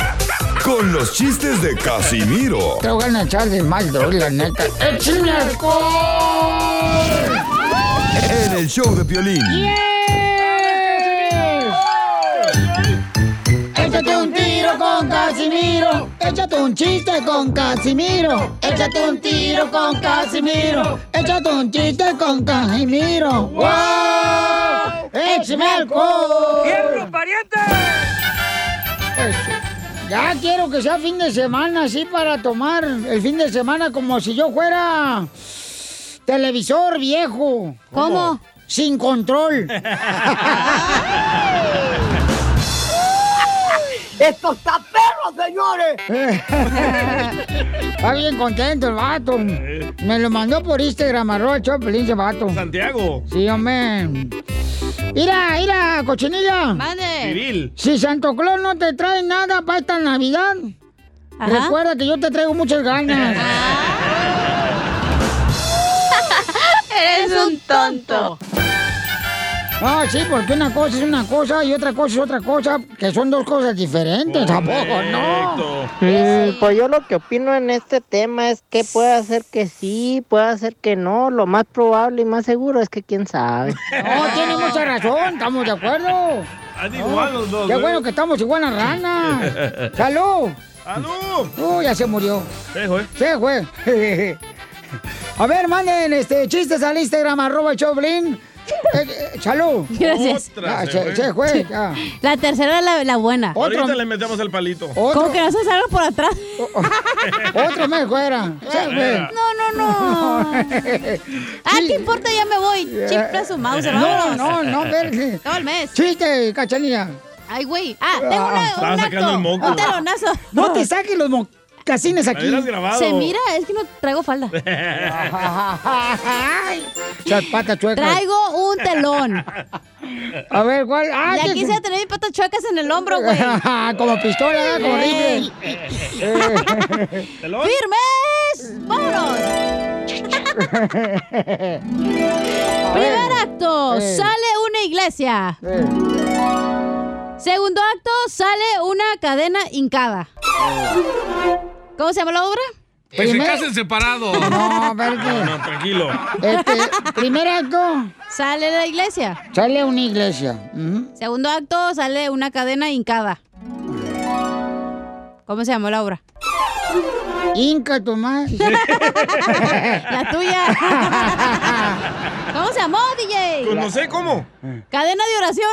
con los chistes de Casimiro Te voy a echar de mal, la neta. ¡Échame alcohol! en el show de violín. Échate un tiro con Casimiro. Échate un chiste con Casimiro. Échate un tiro con Casimiro. Échate un chiste con Casimiro. ¡Wow! ¡Échame alcohol! ¡Fierro, pariente! Ya quiero que sea fin de semana, así para tomar el fin de semana como si yo fuera televisor viejo. ¿Cómo? Sin control. <laughs> ¡Esto está perro, señores! <laughs> Está bien contento el vato. Me lo mandó por Instagram, arroba Chopelín, ese vato. Santiago. Sí, hombre. Mira, mira, cochinilla. Mande. Civil. Si Santo Claus no te trae nada para esta Navidad, Ajá. recuerda que yo te traigo muchas ganas. <laughs> Eres un tonto. No, sí, porque una cosa es una cosa y otra cosa es otra cosa, que son dos cosas diferentes, tampoco, no. Correcto. Mm, pues yo lo que opino en este tema es que puede ser que sí, puede ser que no. Lo más probable y más seguro es que quién sabe. No, tiene mucha razón, estamos de acuerdo. Han igual los dos. Qué ¿eh? bueno que estamos igual a rana. ¡Salud! ¡Salud! Uy, ya se murió. Sí, güey. Se fue. <laughs> A ver, manden este, chistes al Instagram, arroba el Choplin. Eh, eh, salud. Gracias. Ya, Otra, se, se fue. ya. La tercera es la, la buena. Ahorita le metemos el palito. Como que no se salga por atrás. Otro mes fuera. <laughs> No, no, no. Ah, ¿qué importa? Ya me voy. Chifla su mouse, No, vámonos. no, no, verde. Todo el mes. Chiste, cachanilla. Ay, güey. Ah, tengo una, Estaba un sacando el moco. Un telonazo. <laughs> No te saques los mocasines aquí. Hubieras grabado. Se mira, es que no traigo falda. <laughs> Esas patas chuecas. Traigo telón. A ver, ¿cuál? Ah, Ya ¿qué- quise tener mis patas chuecas en el hombro, güey. <laughs> como pistola, ¿eh? como rifle. <laughs> ¡Firmes! ¡Vámonos! <laughs> Primer acto, Eh. sale una iglesia. Segundo acto, sale una cadena hincada. ¿Cómo se llama la obra? Que se Primer- casen separados. <laughs> No, verde. No, no, tranquilo. Este, primer acto, Sale la iglesia. sale a una iglesia. Segundo acto, sale una cadena hincada. ¿Cómo se llamó la obra? Inca, Tomás. <laughs> La tuya. <laughs> ¿Cómo se llamó, DJ? Pues no sé cómo. Cadena de oración.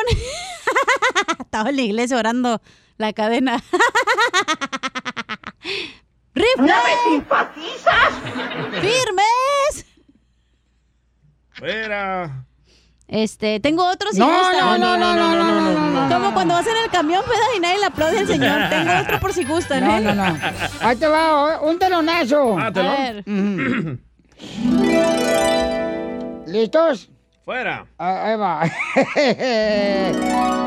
Estaba en la iglesia orando la cadena. ¡Rifle! ¡No me simpatizas! ¡Firmes! Fuera. Este, tengo otro si No, gustan. no, no, no, no, no, no, no, no. Como cuando vas en el camión, ¿verdad? Y nadie le aplaude al señor. <laughs> Tengo otro por si gustan, No, ¿eh? no, no. Ahí te va, un telonazo. Ah, A ver. <clears throat> ¿Listos? Fuera. Ah, ahí va.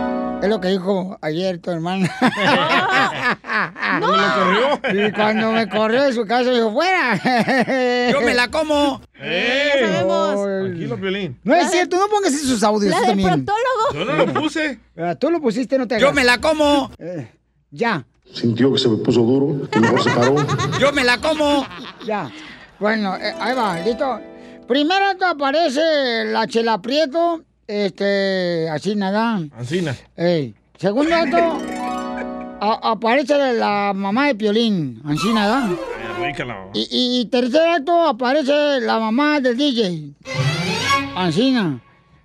<laughs> <laughs> Es lo que dijo ayer tu hermana. <laughs> ¿No me lo corrió? Y cuando me corrió de su casa, dijo, fuera. Yo me la como. ¡Ey! Ya sabemos. Tranquilo, Piolín. No es cierto, no pongas esos audios La tú también. proctólogo. Yo no lo puse. Ah, Tú lo pusiste, no te hagas. Yo me la como. ya. Sintió que se me puso duro, que mejor se paró. Yo me la como. Ya. Bueno, eh, ahí va, listo. Primero acto aparece la Chela Prieto, este, así nada. Ancina. Ey. Segundo acto a- aparece la mamá de Piolín, así nada. Rica la mamá. Y, y tercer acto aparece la mamá del DJ, Ancina.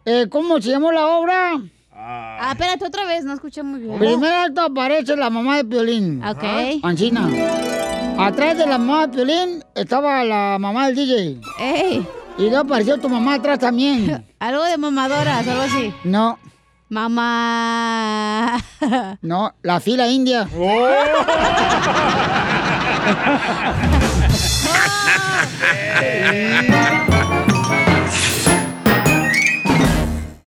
Eh, ¿Cómo se llamó la obra? Ah, espérate otra vez, no escuché muy bien. Primer acto aparece la mamá de Piolín. Ok. Ancina. Atrás de la mamá de Piolín estaba la mamá del DJ. Ey, Y luego apareció tu mamá atrás también. <laughs> algo de mamadoras, algo así. No, Mamá. no, la fila india. <laughs> <laughs>